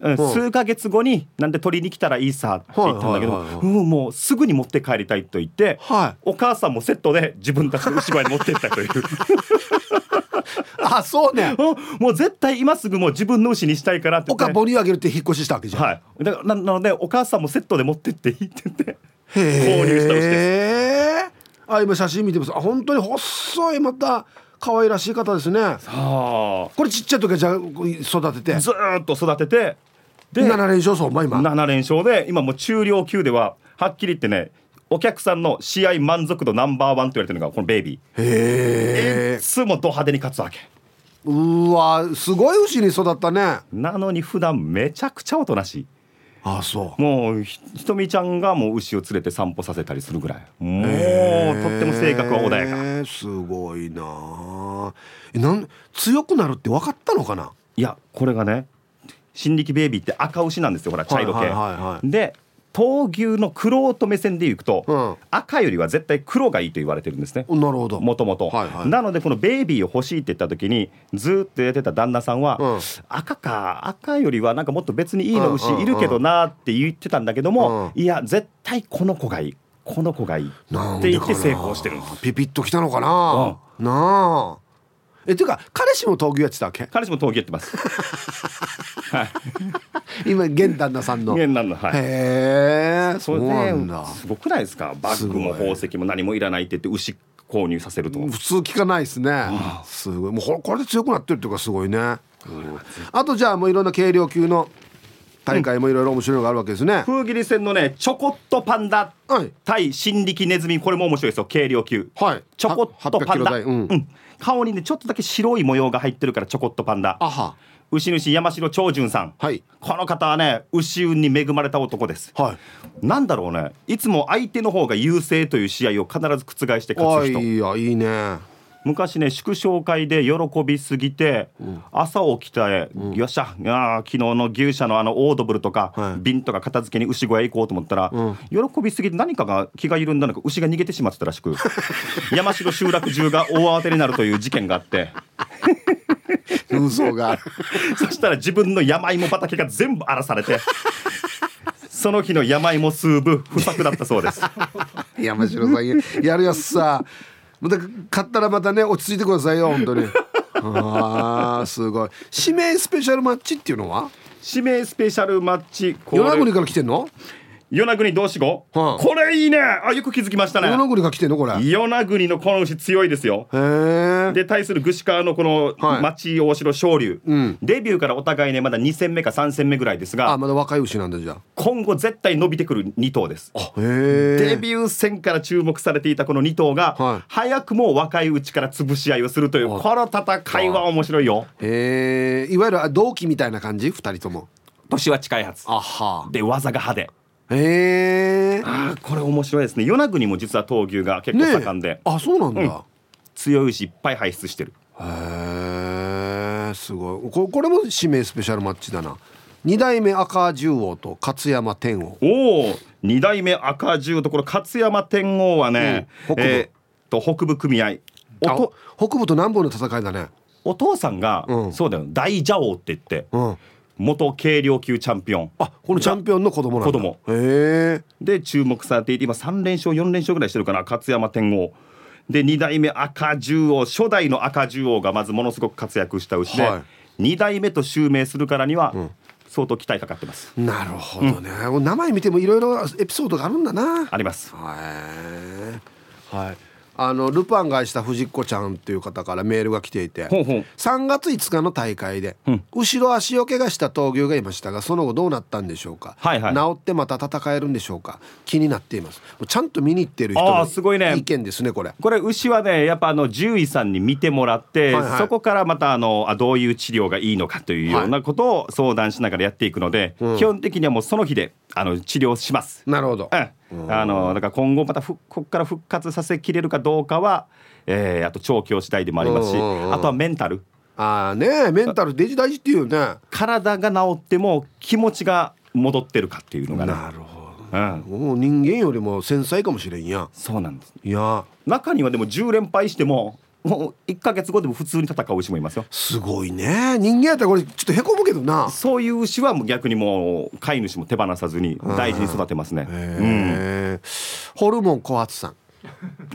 うん、数か月後になんで取りに来たらいいさって言ったんだけど、うん、もうすぐに持って帰りたいと言って、はい、お母さんもセットで自分たちの牛場に持ってったという。(laughs) あそうね。もう絶対今すぐもう自分の牛にしたいからって、ね、おか母乳あげるって引っ越ししたわけじゃん。はい。だからなのでお母さんもセットで持ってっていいって。言って購入した牛ですあ今写真見てます。あ本当に細いまた可愛らしい方ですね。さあ。これちっちゃい時はじゃ育てて。ずっと育ててで7連勝そうまあ今。7連勝で今もう中量級でははっきり言ってねお客さんの試合満足度ナンバーワンと言われてるのがこのベイビー。へえいつもド派手に勝つわけ。うわすごい牛に育ったね。なのに普段めちゃくちゃおとなしい。あそう。もうひひとみちゃんがもう牛を連れて散歩させたりするぐらい。もうとっても性格は穏やか。すごいなえなん強くなるって分かったのかな？いやこれがね新力ベイビーって赤牛なんですよほら茶色系、はいはいはいはい。で闘牛のクロート目線でいくと、うん。赤よりは絶対黒がいいと言われてるんですね。なるほど。もともとなのでこのベイビーを欲しいって言った時にずーっとやってた旦那さんは、うん。赤か赤よりはなんかもっと別にいいの牛いるけどなって言ってたんだけども、うん。いや絶対この子がいい。この子がいいって言って成功してるんです。ピピッときたのかな、なあえっていうか彼氏も闘牛やってたわけ？彼氏も闘技やってます。(laughs) 今現旦那さんの。へ現なんのはい。えそそうれなんだ。ねすごくないですか？バッグも宝石も何もいらないって言って牛購入させると。普通聞かないですね。すごい。もうここれで強くなってるっていうかすごいね、うんあとじゃあもういろんな軽量級の大会もいろいろ面白いのがあるわけですね、風切り戦のねちょこっとパンダはい。対新力ネズミ。これも面白いですよ。軽量級。はい。ちょこっとパンダ、800キロ台。うん。うん顔にねちょっとだけ白い模様が入ってるからちょこっとパンダ。あは。牛主山城長順さん、はい。この方はね牛運に恵まれた男です。はい。なんだろうね。いつも相手の方が優勢という試合を必ず覆して勝あつ人。いやいいね昔ね祝勝会で喜びすぎて、朝起きて、よっしゃいやー昨日の牛舎のあのオードブルとか、はい。瓶とか片付けに牛小屋行こうと思ったら、喜びすぎて何かが気が緩んだのか牛が逃げてしまってたらしく (laughs) 山城集落中が大慌てになるという事件があって。運送が (laughs) そしたら自分の山芋畑が全部荒らされてその日の山芋数部不作だったそうです。山城さんややるやつさまた買ったらまたね落ち着いてくださいよ本当に。あーすごい。指名スペシャルマッチっていうのは？指名スペシャルマッチこれ。与那国から来てんの？与那国同志語、はあ。これいいね。あよく気づきましたね。与那国が来てんのこれ。へ与那国のこの牛強いですよ。え。で対する串川のこのはい。町大城昇龍、うん。デビューからお互いねまだ2戦目か3戦目ぐらいですあがまだ若い牛なんだじゃ今後絶対伸びてくる2頭です。デビュー戦から注目されていたこの2頭が、はい。早くも若いうちから潰し合いをするというあこの戦いは面白いよ。へえ。いわゆるあ同期みたいな感じ？二人とも。年は近いはず。あはで技が派手へえあーこれ面白いですね。与那国も実は闘牛が結構盛んで、あそうなんだ、うん。強い牛いっぱい輩出してる。へえすごい。ここれも指名スペシャルマッチだな。二代目赤十王と勝山天王。おお二代目赤十ところ勝山天王はね、うん北部。えーっと北部組合。北部と南部の戦いだね。お父さんが、うん。そうだよ大蛇王って言ってうん元軽量級チャンピオン。あこのチャンピオンの子供なんだ。子供。へえ。で注目されていて今3連勝4連勝ぐらいしてるかな勝山天王で2代目赤十王初代の赤十王がまずものすごく活躍した牛で、はい。2代目と襲名するからには相当期待かかってます、なるほどね、名前見てもいろいろエピソードがあるんだな。あります。へえはいあのルパンが愛した藤子ちゃんっていう方からメールが来ていてほうほう。3月5日の大会で、うん。後ろ足を怪我した闘牛がいましたがその後どうなったんでしょうか、はいはい。治ってまた戦えるんでしょうか。気になっています。もうちゃんと見に行ってる人あのーすごいね。意見ですねこれ。これ牛はねやっぱあの獣医さんに見てもらって、はいはい。そこからまたあのあどういう治療がいいのかというようなことを相談しながらやっていくので、うん。基本的にはもうその日であの治療します。なるほど。うん、あのだから今後またふここから復活させきれるかどうかは、えーあと調教次第でもありますし、あとはメンタル。ああねメンタルデジ大事っていうね。体が治っても気持ちが戻ってるかっていうのがね、なるほうん、どもう人間よりも繊細かもしれんや。そうなんです。いや。中にはでも10連敗してももう1か月後でも普通に戦う牛もいますよ。すごいね。人間やったらこれちょっとへこむけどな。そういう牛はもう逆にもう飼い主も手放さずに大事に育てますね。うん、ホルモン小発さん。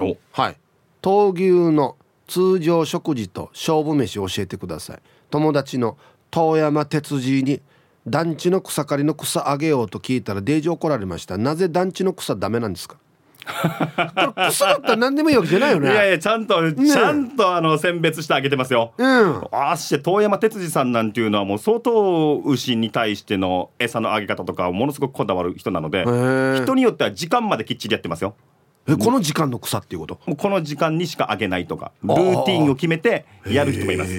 お。はい。闘牛の通常食事と勝負飯を教えてください。友達の遠山哲司に団地の草刈りの草あげようと聞いたらデージ怒られました。なぜ団地の草ダメなんですか？これ草だったら何でもいいわけじゃないよね。いやいやちゃんと、ちゃんとあの選別してあげてますよ。うん。あして遠山哲司さんなんていうのはもう相当牛に対しての餌のあげ方とかをものすごくこだわる人なので人によっては時間まできっちりやってますよ。えこの時間の草っていうこと？もうこの時間にしかあげないとかルーティンを決めてやる人もいます。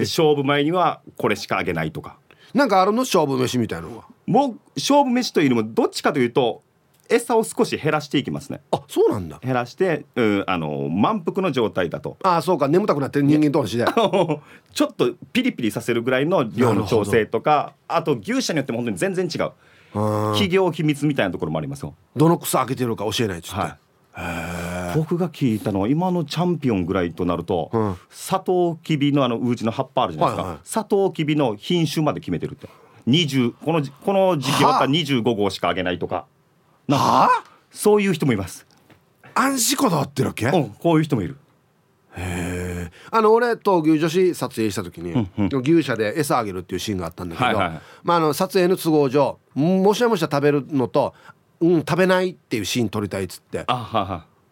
勝負前にはこれしかあげないとか。なんかあるの？勝負飯みたいなのは。もう勝負飯というよりもどっちかというと餌を少し減らしていきますね。あそうなんだ。減らして、うん、あの満腹の状態だと。あそうか。眠たくなってる人間同士で。(laughs) ちょっとピリピリさせるぐらいの量の調整とかあと牛舎によっても本当に全然違う。企業秘密みたいなところもありますよ。どの草開けてるか教えないっつって、はい。僕が聞いたのは今のチャンピオンぐらいとなると、うん、サトウキビのあのうちの葉っぱあるじゃないですか、はいはい、サトウキビの品種まで決めてるって。20このこの時期は25号しかあげないとかはあ？そういう人もいます。安心こだわってるわけ、うん、こういう人もいる。へえ。あの俺と牛女子撮影した時に、うんうん、牛舎で餌あげるっていうシーンがあったんだけど、はいはいはい、まあ、あの撮影の都合上もしゃもしゃ食べるのと、うん、食べないっていうシーン撮りたいっつって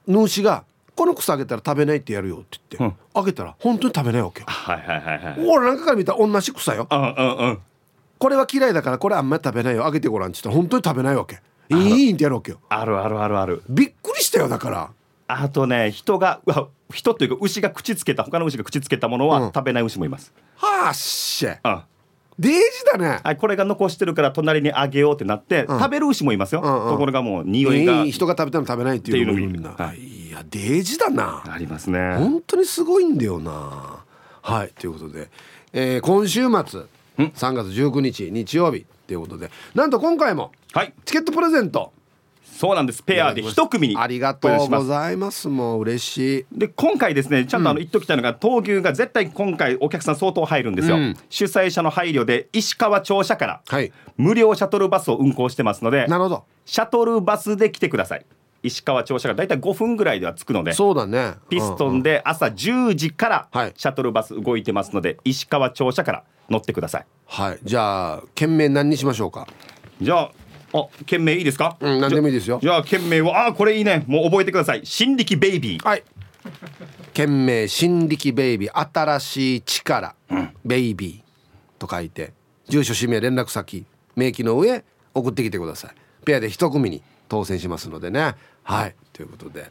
ヌーシが「この草あげたら食べないってやるよ」って言って、うん、あげたら本当に食べないわけはいはいはいはい。俺なんかから見たら同じ草よ、うんうんうん、これは嫌いだからこれあんまり食べないよ。あげてごらんって言ったら本当に食べないわけいいんってやるわけよあるあるあるある。びっくりしたよだから。あとね人が人というか牛が口つけた他の牛が口つけたものは食べない牛もいます、はあっしゃうん。デージだね。はい、これが残してるから隣にあげようってなって、食べる牛もいますよ、うんうん。ところがもう匂いが、人が食べたの食べないっていうのもいるんだ、はいいやデージだな。ありますね。本当にすごいんだよな。はいということで、えー今週末3月19日日曜日ということで。なんと今回もはい。チケットプレゼント。そうなんです。ペアで一組にありがとうございます。もう嬉しい。で今回ですねちゃんとあの言っときたいのが、闘牛が絶対今回お客さん相当入るんですよ、うん、主催者の配慮で石川庁舎から無料シャトルバスを運行してますので、なるほど。シャトルバスで来てください石川庁舎がだいたい5分ぐらいでは着くのでそうだねピストンで朝10時からシャトルバス動いてますので、石川庁舎から乗ってくださいはいじゃあ件名何にしましょうか？じゃああ、件名いいですか？うん、何でもいいですよ。じゃあ、件名は、あ、これいいね、もう覚えてください。新力ベイビー。はい。件名新力ベイビー、新しい力、うん、ベイビーと書いて。住所、氏名、連絡先、名義の上、送ってきてください。ペアで一組に当選しますのでね。はい、ということで。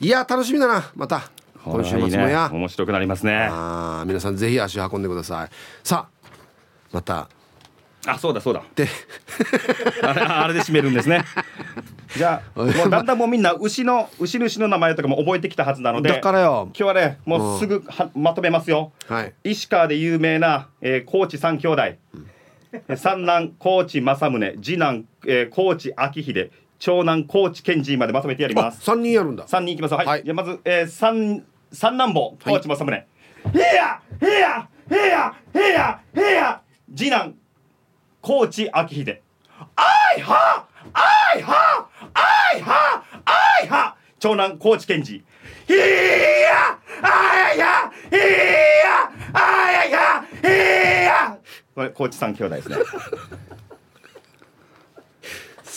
いや、楽しみだな、また。今週末もや、ね、面白くなりますね。ああ、皆さんぜひ足を運んでください。さあ、また。あそうだそうだ。で。あれあれで締めるんですね。(laughs) じゃあもうだんだんもうみんな牛の牛主の名前とかも覚えてきたはずなので。だからよ。今日はねもうすぐは、まとめますよ、はい、石川で有名な、えー、高知三兄弟、うん、三男高知正宗。次男、えー、高知昭秀長男高知健二までまとめてやります。三人やるんだ。三人いきますはい、はい、じゃまず、えー、三三男坊高知正宗、はい、へやへやへやへやへや次男高知昭秀。あいはあいはあいはあいは。長男高知健二いやあいやいやあいやいやこれ高知三兄弟ですね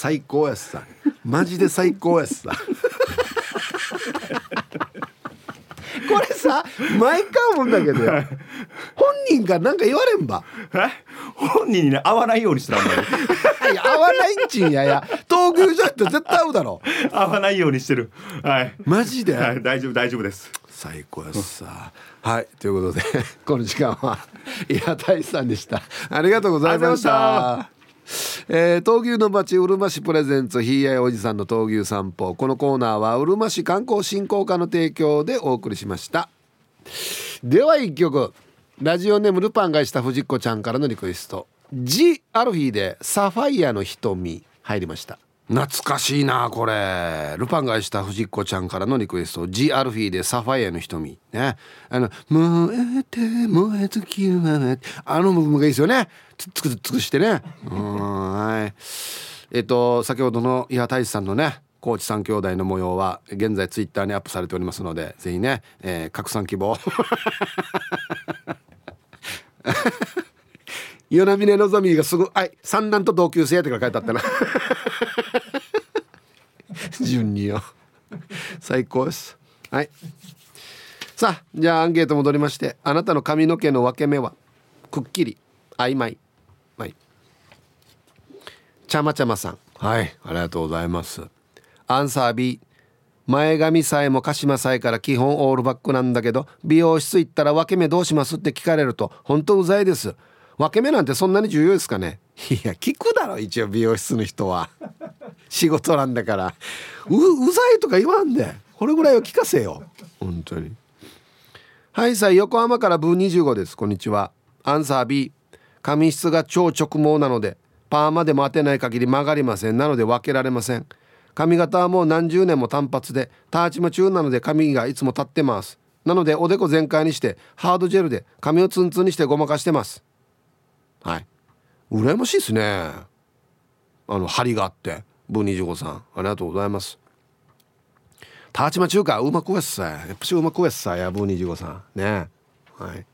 最高やっさ。マジで最高やっさ。これさ毎回思うんだけど本人が何か言われんば。本人にね合わないようにしてたんだよいや合わないんちんやや。闘牛場って絶対合うだろ。合わないようにしてる。はい。マジで、はい、大丈夫大丈夫です。最高やさ、はいということでこの時間はいや大さんでした。ありがとうございましたえー、闘牛の町うるま市プレゼンツひいやいおじさんの闘牛散歩。このコーナーはうるま市観光振興課の提供でお送りしました。では一曲。ラジオネームルパンがした藤子ちゃんからのリクエスト「ジ・アルフィーでサファイアの瞳」入りました。懐かしいなこれ。ルパンがした藤子ちゃんからのリクエスト「ジ・アルフィーでサファイアの瞳」ね。あの「燃えて燃え尽きるまま」あの部分がいいですよね。つつくつくしてね。うんはい。えっと先ほどの伊波太一さんのね高知三兄弟の模様は現在ツイッターにアップされておりますのでぜひね、えー、拡散希望。(laughs) 与那嶺のぞみがすぐ「はい三男と同級生」って書いてあったな。(laughs) 順によ。最高です。はい。さあじゃあアンケート戻りましてあなたの髪の毛の分け目はくっきり曖昧。ちゃまちゃまさん。はいありがとうございます。アンサー B 前髪さえも鹿島さえから基本オールバックなんだけど美容室行ったら分け目どうしますって聞かれると本当うざいです。分け目なんてそんなに重要ですかね。いや聞くだろ一応美容室の人は。(laughs) 仕事なんだから。ううざいとか言わんで。これぐらいは聞かせよ。本当に。はいさあ横浜からブー25です。こんにちは。アンサー B 髪質が超直毛なのでパーマでも当てない限り曲がりません。なので分けられません。髪型はもう何十年も単発でターチマ中なので髪がいつも立ってます。なのでおでこ全開にしてハードジェルで髪をツンツンにしてごまかしてます。はい。羨ましいですね。あの張りがあってブ25さん。ありがとうございます。ターチマチューかうまくやっさやっぱしうまくやっさやブ25さん。ね。はい。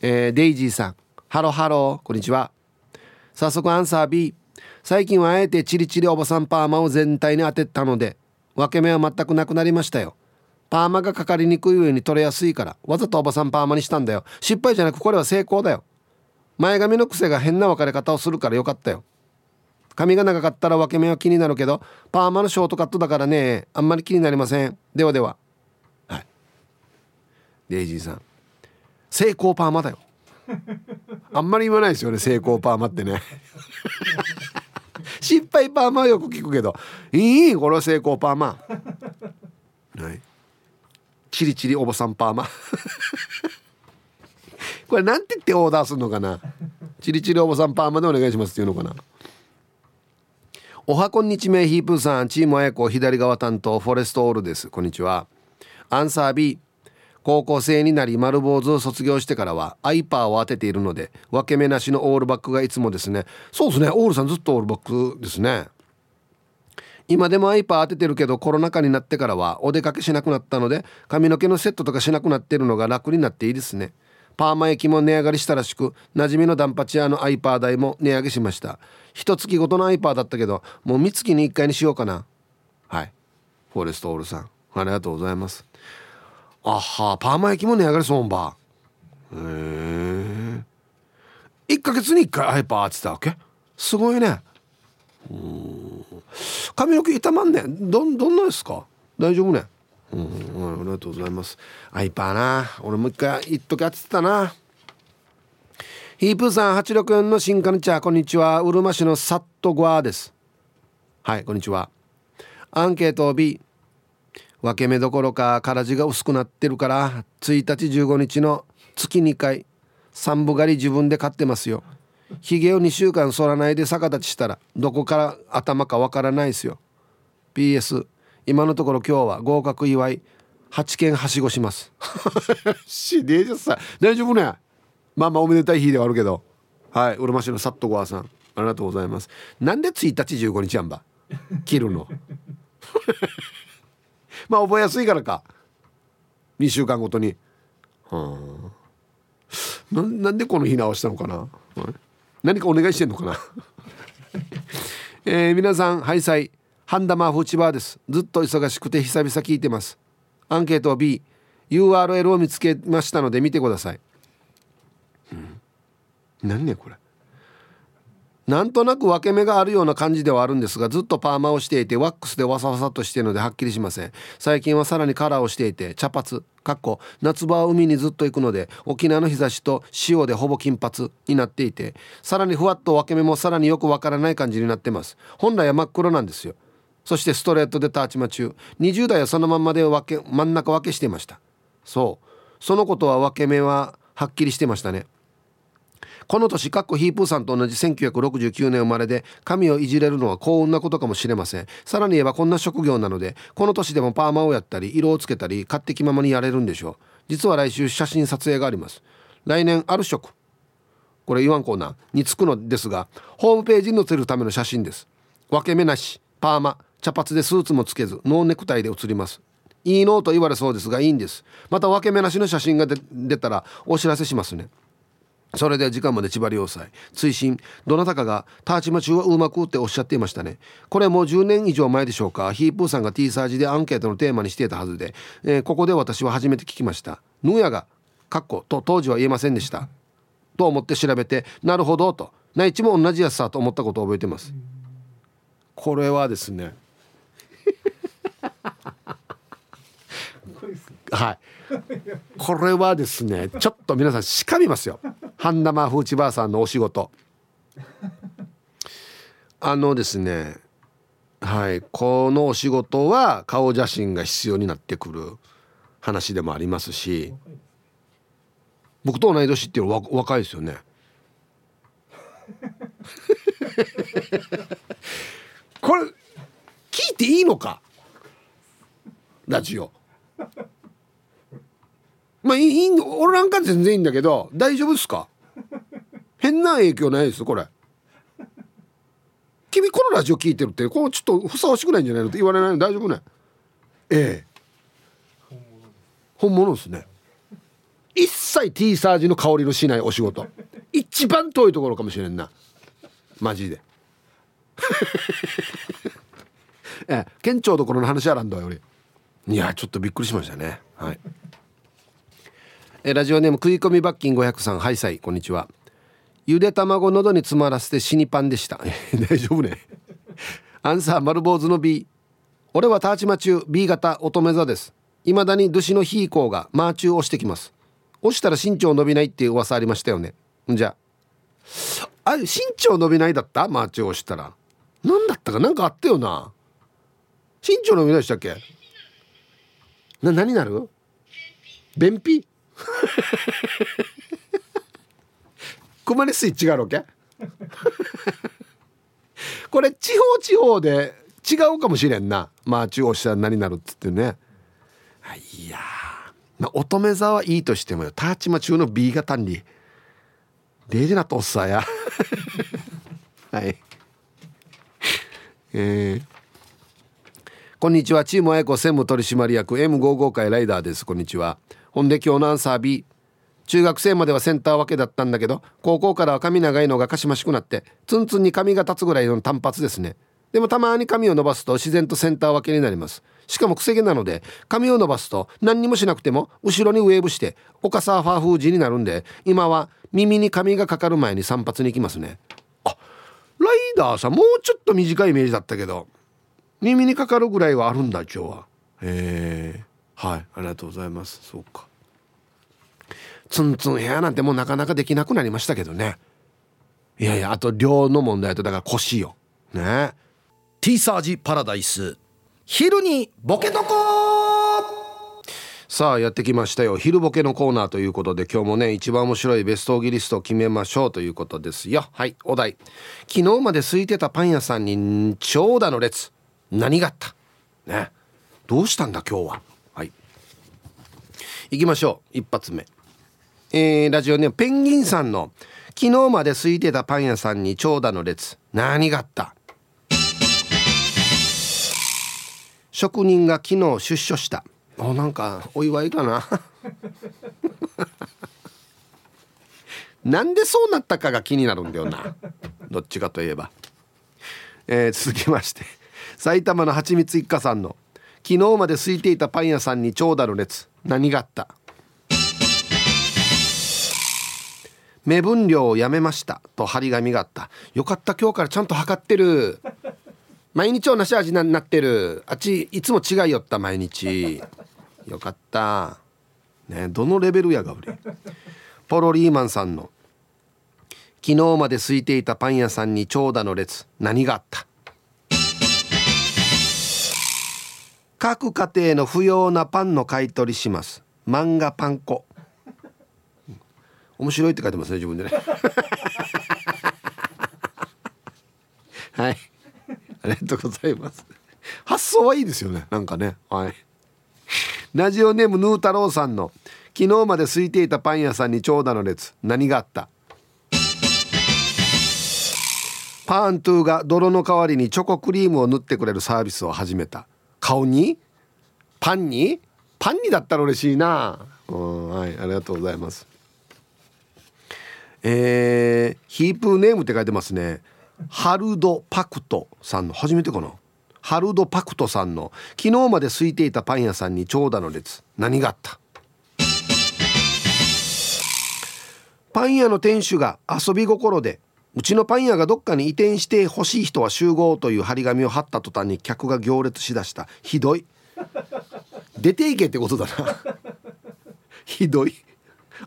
えー、デイジーさん。ハロハロー。こんにちは。早速アンサー B 最近はあえてチリチリおばさんパーマを全体に当てたので分け目は全くなくなりましたよ。パーマがかかりにくい上に取れやすいからわざとおばさんパーマにしたんだよ。失敗じゃなくこれは成功だよ。前髪の癖が変な分かれ方をするからよかったよ。髪が長かったら分け目は気になるけどパーマのショートカットだからねあんまり気になりません。ではでは。はい。デイジーさん。成功パーマだよ。あんまり言わないですよね成功パーマってね。(laughs) 失敗パーマはよく聞くけど。いいこれは成功パーマ。はい。チリチリおばさんパーマ。(laughs) これなんて言ってオーダーするのかな。チリチリおばさんパーマでお願いしますっていうのかな。おはこんにちめヒープーさん。チームあやこ左側担当フォレストオールです。こんにちは。アンサー B 高校生になり丸坊主を卒業してからはアイパーを当てているので分け目なしのオールバックがいつもですね。そうですね。オールさんずっとオールバックですね。今でもアイパー当ててるけどコロナ禍になってからはお出かけしなくなったので髪の毛のセットとかしなくなってるのが楽になっていいですね。パーマ液も値上がりしたらしく馴染みのダンパチアのアイパー代も値上げしました。一月ごとのアイパーだったけどもう三月に1回にしようかな。はい。フォレストオールさんありがとうございます。あはパーマ焼きも値上がりそうばへえ1ヶ月に1回アイパーってたわけすごいねうん髪の毛傷まんねどどんなですか大丈夫ねうんありがとうございますアイパーな俺もう一回言っときゃってたなヒープーさん864の新カルチャーこんにちはうるま市のサットゴアですはいこんにちはアンケート B 分け目どころか空地が薄くなってるから1日15日の月2回3分狩り自分で買ってますよ。ひげを2週間剃らないで逆立ちしたらどこから頭かわからないですよ。PS 今のところ今日は合格祝い8件はしごします。(laughs) しでじゃさ大丈夫ね？まあまあおめでたい日ではあるけど。はいうるま市のサットゴアさんありがとうございます。なんで1日15日やんば？切るの。(laughs) まあ覚えやすいからか。2週間ごとに。はあ。ななんでこの日直したのかな、何かお願いしてんのかな。(laughs) えー、皆さんハイサイ。ハンダマーフチバーです。ずっと忙しくて久々聞いてます。アンケート B URL を見つけましたので見てください、うん、何ねこれ。なんとなく分け目があるような感じではあるんですがずっとパーマをしていてワックスでワサワサとしているのではっきりしません。最近はさらにカラーをしていて茶髪かっこ夏場は海にずっと行くので沖縄の日差しと塩でほぼ金髪になっていてさらにふわっと分け目もさらによくわからない感じになってます。本来は真っ黒なんですよ。そしてストレートでターチマ中20代はそのまんまで分け真ん中分けしていました。そう。そのことは分け目ははっきりしてましたね。この年かっこヒープーさんと同じ1969年生まれで髪をいじれるのは幸運なことかもしれません。さらに言えばこんな職業なのでこの年でもパーマをやったり色をつけたり勝手気ままにやれるんでしょう。実は来週写真撮影があります。来年ある職。これ言わんコーナー。につくのですがホームページに載せるための写真です。分け目なし。パーマ。茶髪でスーツもつけずノーネクタイで写ります。いいのと言われそうですがいいんです。また分け目なしの写真が出たらお知らせしますね。それで時間まで千葉良妻。追伸。どなたかがターチマ中はうまくっておっしゃっていましたね。これもう10年以上前でしょうか。ヒープーさんが T サージでアンケートのテーマにしていたはずで、えー、ここで私は初めて聞きました。ヌーヤがかっこと当時は言えませんでした。と思って調べてなるほどと。内地も同じやつさと思ったことを覚えてます。これはですね。はい。これはですねちょっと皆さんしかみますよ半生フーチバーさんのお仕事。あのですねはいこのお仕事は顔写真が必要になってくる話でもありますし僕と同い年っていうのは若いですよね。これ聞いていいのか？ラジオ。まあいい俺なんか全然いいんだけど大丈夫ですか？(laughs) 変な影響ないですこれ。君このラジオ聞いてるってこうちょっとふさわしくないんじゃないの？って言われないの？大丈夫ね？ええ。本物ですね。一切 T サージの香りのしないお仕事。一番遠いところかもしれんな。マジで。(laughs) ええ。県庁どころの話あらんだよ俺いやちょっとびっくりしましたね。はい。えラジオネーム食い込み罰金500さん。ハイサイこんにちは。ゆで卵喉に詰まらせて死にパンでした。(laughs) 大丈夫ね。アンサー丸坊主の B 俺はターチマチュー B 型乙女座です。未だにドゥシのヒーコーがマーチュー押してきます。押したら身長伸びないっていう噂ありましたよね。じゃああ身長伸びないだった？マーチュー押したら。何だったか？何かあったよな。身長伸びないでしたっけ？な何になる？便秘。クマネスイッチがあるわけ？(laughs) これ地方地方で違うかもしれんな。まあ中央下何になるっつってね。いや。まあ、乙女座はいいとしてもよ。ターチマ中の B 型に。デージなとっさや。(laughs) はい。えー、こんにちは。チームあやこ専務取締役 M55 会ライダーです。こんにちはほんで今日のアンサー B 中学生まではセンター分けだったんだけど高校からは髪長いのがかしましくなってツンツンに髪が立つぐらいの単発ですね。でもたまに髪を伸ばすと自然とセンター分けになります。しかも癖毛なので髪を伸ばすと何にもしなくても後ろにウェーブして岡サーファー風字になるんで今は耳に髪がかかる前に散髪に行きますね。あライダーさんもうちょっと短いイメージだったけど耳にかかるぐらいはあるんだ今日は。へえはいありがとうございます。そうか。ツンツンヘアなんてもうなかなかできなくなりましたけどね。いやいやあと量の問題とだから腰よ。ね。ティーサージパラダイス。昼にボケとこさあやってきましたよ。昼ボケのコーナーということで今日もね一番面白いベストオギリストを決めましょうということですよ。はいお題。昨日まで空いてたパン屋さんに長蛇の列。何があった？ね。どうしたんだ今日はは？いきましょう。一発目。えー、ラジオネームペンギンさんの昨日まで空いてたパン屋さんに長蛇の列。何があった？職人が昨日出所した。おなんかお祝いかな？なんでそうなったかが気になるんだよな。どっちかといえば、えー、続きまして。埼玉のはちみつ一家さんの昨日まで空いていたパン屋さんに長蛇の列。何があった？目分量をやめましたと張り紙があった。よかった今日からちゃんと測ってる。毎日同じ味になってる。あっちいつも違いよった毎日。よかった。ねどのレベルやが俺ポロリーマンさんの。昨日まで空いていたパン屋さんに長蛇の列。何があった？各家庭の不要なパンの買い取りします。漫画パン粉。面白いって書いてますね自分でね。(laughs) はい。ありがとうございます。発想はいいですよねなんかね。はい。ラジオネームヌー太郎さんの昨日まで空いていたパン屋さんに長蛇の列。何があった？パーントゥーが泥の代わりにチョコクリームを塗ってくれるサービスを始めた。顔に？パンに？パンにだったら嬉しいな。うんはいありがとうございます。えー、ヒープネームって書いてますね。ハルド・パクトさんの。初めてかな？ハルド・パクトさんの。昨日まで空いていたパン屋さんに長蛇の列。何があった？パン屋の店主が遊び心でうちのパン屋がどっかに移転して欲しい人は集合という張り紙を貼った途端に客が行列しだした。ひどい。出ていけってことだな。(laughs) ひどい。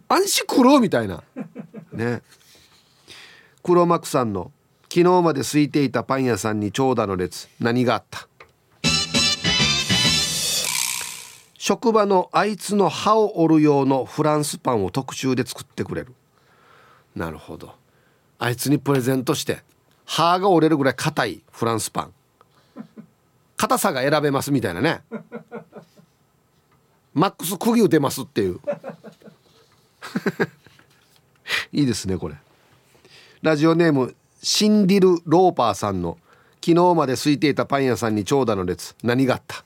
安心苦労みたいな。ね。黒幕さんの昨日まで空いていたパン屋さんに長蛇の列。何があった？職場のあいつの歯を折る用のフランスパンを特注で作ってくれる。なるほど。あいつにプレゼントして歯が折れるぐらい硬いフランスパン。硬さが選べますみたいなね。マックス釘打てますっていう。(laughs) いいですねこれ。ラジオネームシンディル・ローパーさんの昨日まで空いていたパン屋さんに長蛇の列。何があった？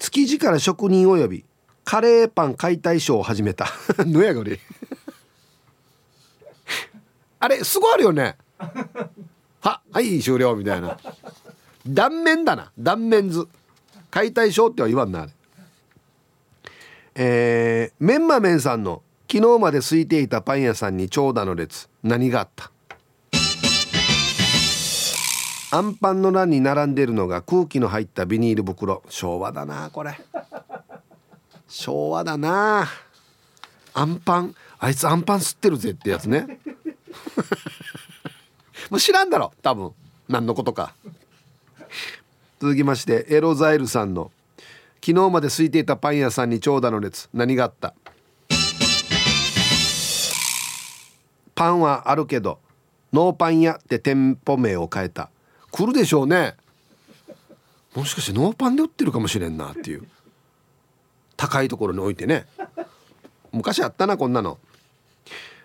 築地から職人を呼びカレーパン解体ショーを始めた。(laughs) のやがりあれすごいあるよね。ははい終了みたいな。断面だな。断面図。解体ショーっては言わんなあれ。えー、メンマメンさんの昨日まで空いていたパン屋さんに長蛇の列。何があった？アンパンの欄に並んでるのが空気の入ったビニール袋。昭和だなこれ。昭和だな。アンパン。あいつアンパン吸ってるぜってやつね。(laughs) もう知らんだろ多分。何のことか。続きましてエロザイルさんの。昨日まで空いていたパン屋さんに長蛇の列。何があった？パンはあるけどノーパン屋って店舗名を変えた。来るでしょうね。もしかしてノーパンで売ってるかもしれんなっていう。高いところに置いてね。昔あったなこんなの。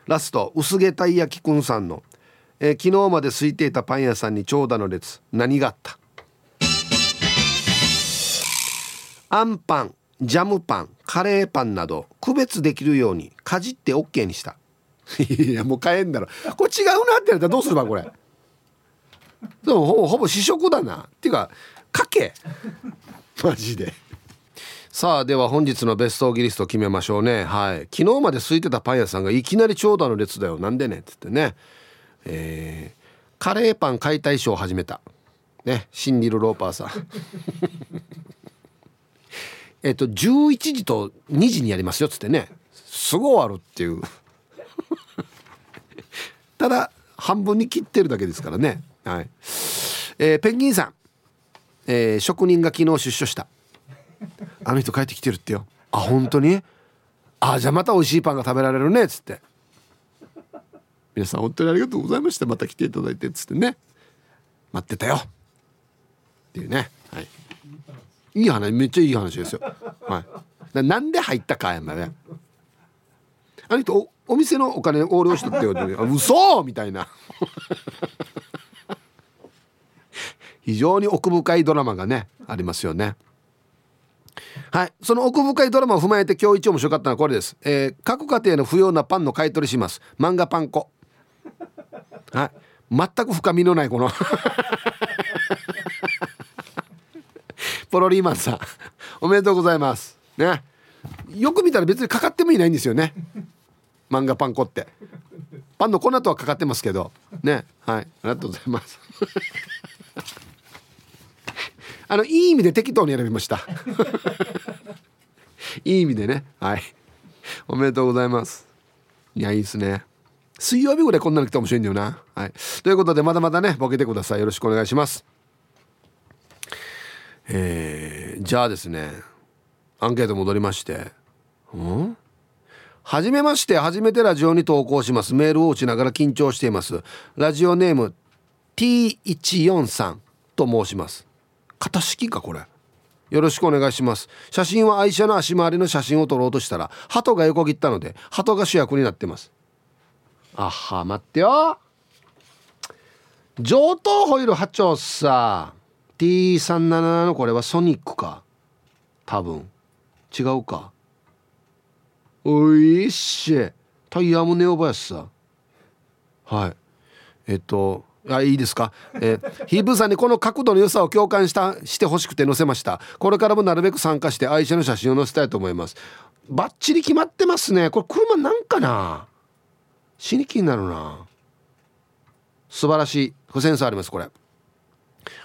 ラスト薄毛たい焼きくんさんの、えー、昨日まで空いていたパン屋さんに長蛇の列何があった？あんパンジャムパンカレーパンなど区別できるようにかじって OK にした。(laughs) いやもう買えんだろ。これ違うなってやったらどうすればこれ？でもほぼほぼ試食だな。っていうかかけ。(laughs) マジで。さあでは本日のベストオギリスト決めましょうね。はい。昨日まで空いてたパン屋さんがいきなり長蛇の列だよ。なんでね？っつってね。えー、カレーパン解体ショーを始めた。ね。シンディル・ローパーさん。(laughs) えっと11時と2時にやりますよ。っつってね。すぐ終わるっていう。(laughs) ただ半分に切ってるだけですからね。はい、えー、ペンギンさん、えー、職人が昨日出所した。あの人帰ってきてるってよ。あ本当に？あじゃあまた美味しいパンが食べられるね。っつって。皆さん本当にありがとうございました。また来ていただいて。っつってね。待ってたよ。っていうね。はい。いい話めっちゃいい話ですよ。はい。なんで入ったかやんだね。あの人おお店のお金横領しとってよって嘘！みたいな。(laughs) 非常に奥深いドラマがねありますよね。はい。その奥深いドラマを踏まえて今日一面白かったのはこれです、えー、各家庭の不要なパンの買い取りします。漫画パン粉。はい。全く深みのないこの。(laughs) ポロリーマンさん。おめでとうございます。ね。よく見たら別にかかってもいないんですよね。漫画パン粉って。パンの粉とはかかってますけど。ね。はい。ありがとうございます。あのいい意味で適当に選びました。いい意味でね。はい。おめでとうございます。いやいいですね。水曜日ぐらいこんなの来て面白いんだよな。はい。ということでまだまだねボケてください。よろしくお願いします。えー、じゃあですねアンケート戻りまして。うん？はじめまして。初めてラジオに投稿します。メールを打ちながら緊張しています。ラジオネーム T143 と申します。型式かこれ。よろしくお願いします。写真は愛車の足回りの写真を撮ろうとしたら鳩が横切ったので鳩が主役になってます。あは待ってよ。上等ホイール波長さ。T377 のこれはソニックか。多分。違うか。おいしタイヤもネオバヤスさ。はい。えっとあいいですか、えー、ヒープさんにこの角度の良さを共感したしてほしくて載せました。これからもなるべく参加して愛車の写真を載せたいと思います。バッチリ決まってますね。これ車なんかな？死に気になるな。素晴らしい。センスありますこれ。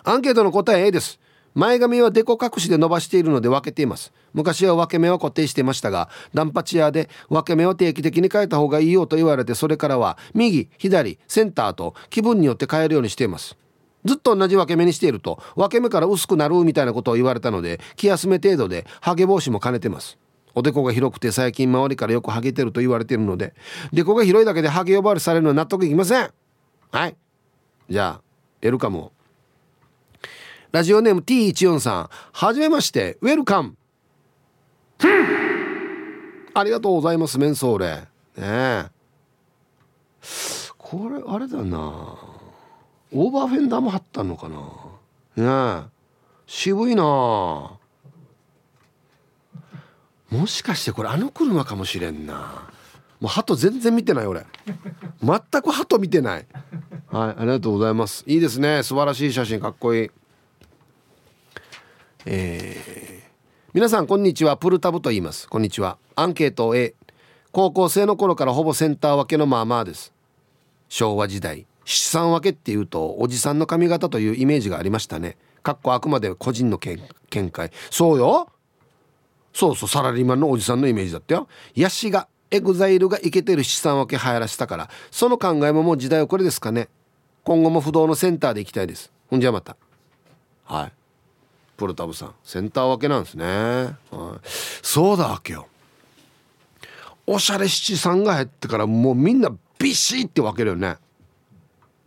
アンケートの答え A です。前髪はデコ隠しで伸ばしているので分けています。昔は分け目は固定していましたがダンパチ屋で分け目を定期的に変えた方がいいよと言われてそれからは右左センターと気分によって変えるようにしています。ずっと同じ分け目にしていると分け目から薄くなるみたいなことを言われたので気休め程度でハゲ防止も兼ねてます。おでこが広くて最近周りからよくハゲてると言われているのででこが広いだけでハゲ呼ばわりされるのは納得いきません。はい。じゃあエルカムをラジオネーム T14 さん。はじめましてウェルカムありがとうございますメンソーレ。ねえ。これあれだな。オーバーフェンダーも貼ったのかな。ねえ。渋いな。もしかしてこれあの車かもしれんな。もう鳩全然見てない俺。全く鳩見てない。はいありがとうございます。いいですね。素晴らしい写真かっこいい。えー、皆さんこんにちは。プルタブと言います。こんにちは。アンケート A 高校生の頃からほぼセンター分けのまあまあです。昭和時代。七三分けっていうとおじさんの髪型というイメージがありましたね。かっこあくまで個人の見解。そうよ。そうそう。サラリーマンのおじさんのイメージだったよ。ヤシがエグザイルがイケてる七三分け流行らせたから。その考えももう時代はこれですかね。今後も不動のセンターで行きたいです。ほんじゃまた。はい。プロタブさん。センター分けなんですね、はい、そうだわけよおしゃれ七三が入ってからもうみんなビシッて分けるよね。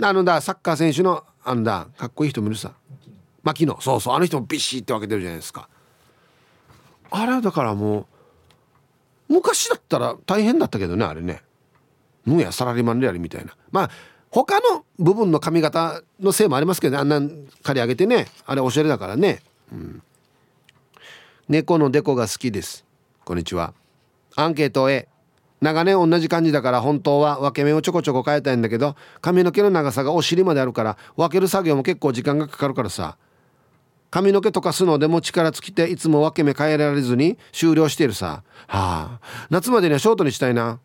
あのだサッカー選手のあんだかっこいい人見るさ。牧野。そうそう。あの人もビシッて分けてるじゃないですか。あれはだからもう昔だったら大変だったけどねあれね。むやサラリーマンでやりみたいな。まあ他の部分の髪型のせいもありますけど、ね、あんな刈り上げてね。あれおしゃれだからね、うん、猫のデコが好きです。こんにちは。アンケート A 長年同じ感じだから本当は分け目をちょこちょこ変えたいんだけど髪の毛の長さがお尻まであるから分ける作業も結構時間がかかるからさ。髪の毛溶かすのでも力尽きていつも分け目変えられずに終了しているさ。はあ。夏までにはショートにしたいな。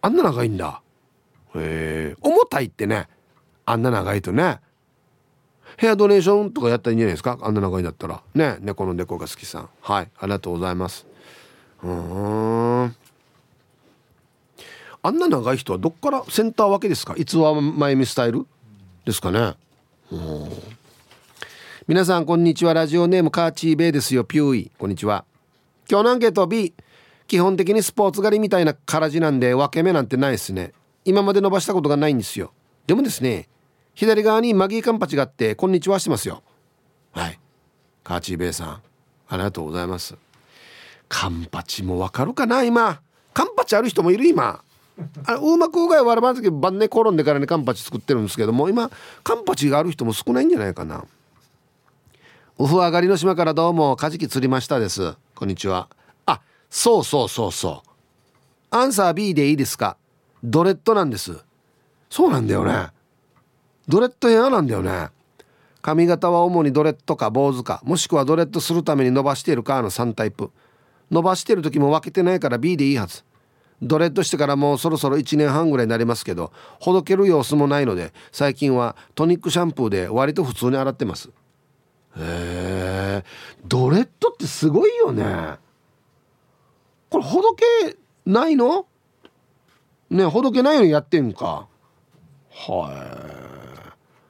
あんな長いんだ。へえ。重たいってね。あんな長いとね。ヘアドネーションとかやったらいいんじゃないですか？あんな長いんだったら。ね猫の猫が好きさん。はいありがとうございます。うん。あんな長い人はどっからセンター分けですか？逸話前見スタイル？ですかね。うん。皆さんこんにちは。ラジオネームカーチーベイですよ。ピューイ。こんにちは。今日のアンケート B 基本的にスポーツ狩りみたいなカ地なんで分け目なんてないですね。今まで伸ばしたことがないんですよ。でもですね左側にマギーカンパチがあってこんにちはしてますよ。はい。カーチーベイさんありがとうございます。カンパチもわかるかな今。カンパチある人もいる今。あうまくうがいわらばん時晩年転んでからにカンパチ作ってるんですけども今カンパチがある人も少ないんじゃないかな。お風呂上がりの島からどうもカジキ釣りましたです。こんにちは。あそうそうそうそう。アンサー B でいいですか？ドレッドなんです。そうなんだよね。ドレッドヘアなんだよね。髪型は主にドレッドか坊主か。もしくはドレッドするために伸ばしているかの3タイプ。伸ばしてる時も分けてないから B でいいはず。ドレッドしてからもうそろそろ1年半ぐらいになりますけどほどける様子もないので最近はトニックシャンプーで割と普通に洗ってます。へえ。ドレッドってすごいよね。これほどけないの？ねほどけないようにやってんか。はい。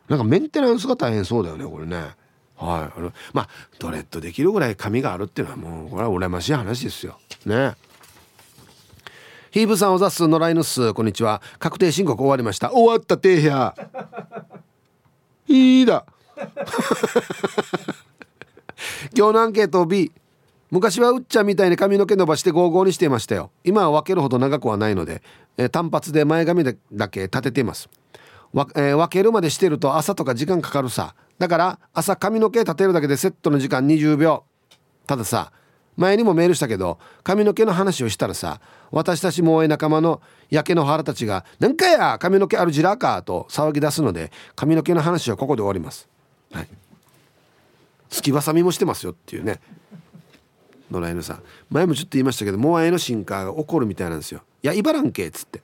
なんかメンテナンスが大変そうだよねこれね。はい。あのまあドレッドできるぐらい髪があるっていうのはもうこれは羨ましい話ですよ。ね。ヒーブさんおざす野良犬っすこんにちは。確定申告終わりました。終わったてーや。いいだ。(laughs) 今日のアンケート B 昔はうっちゃんみたいに髪の毛伸ばしてゴーゴーにしていましたよ。今は分けるほど長くはないので、えー、単発で前髪だけ立てています。えー、分けるまでしてると朝とか時間かかるさ。だから朝髪の毛立てるだけでセットの時間20秒。たださ前にもメールしたけど髪の毛の話をしたらさ私たち萌え仲間の焼け野原たちが「なんかや髪の毛あるじらか」と騒ぎ出すので髪の毛の話はここで終わります。はい。月ばさみもしてますよっていうね。野良犬さん。前もちょっと言いましたけどモアイの進化が起こるみたいなんですよいや茨城けっつって。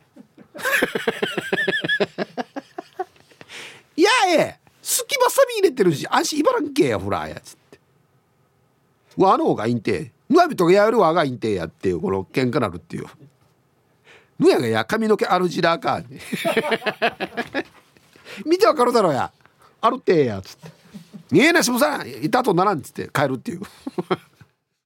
いやえすきばさみ入れてるし安心茨城けやほらやつって。わの方がいいんて。ぬわびとがやるわがいいんてやっていうこの喧嘩なるっていう。ぬやがや髪の毛あるじらか (laughs) 見てわかるだろうや。あるってやつって。見えなしもさんいたとならんっつって帰るっていう。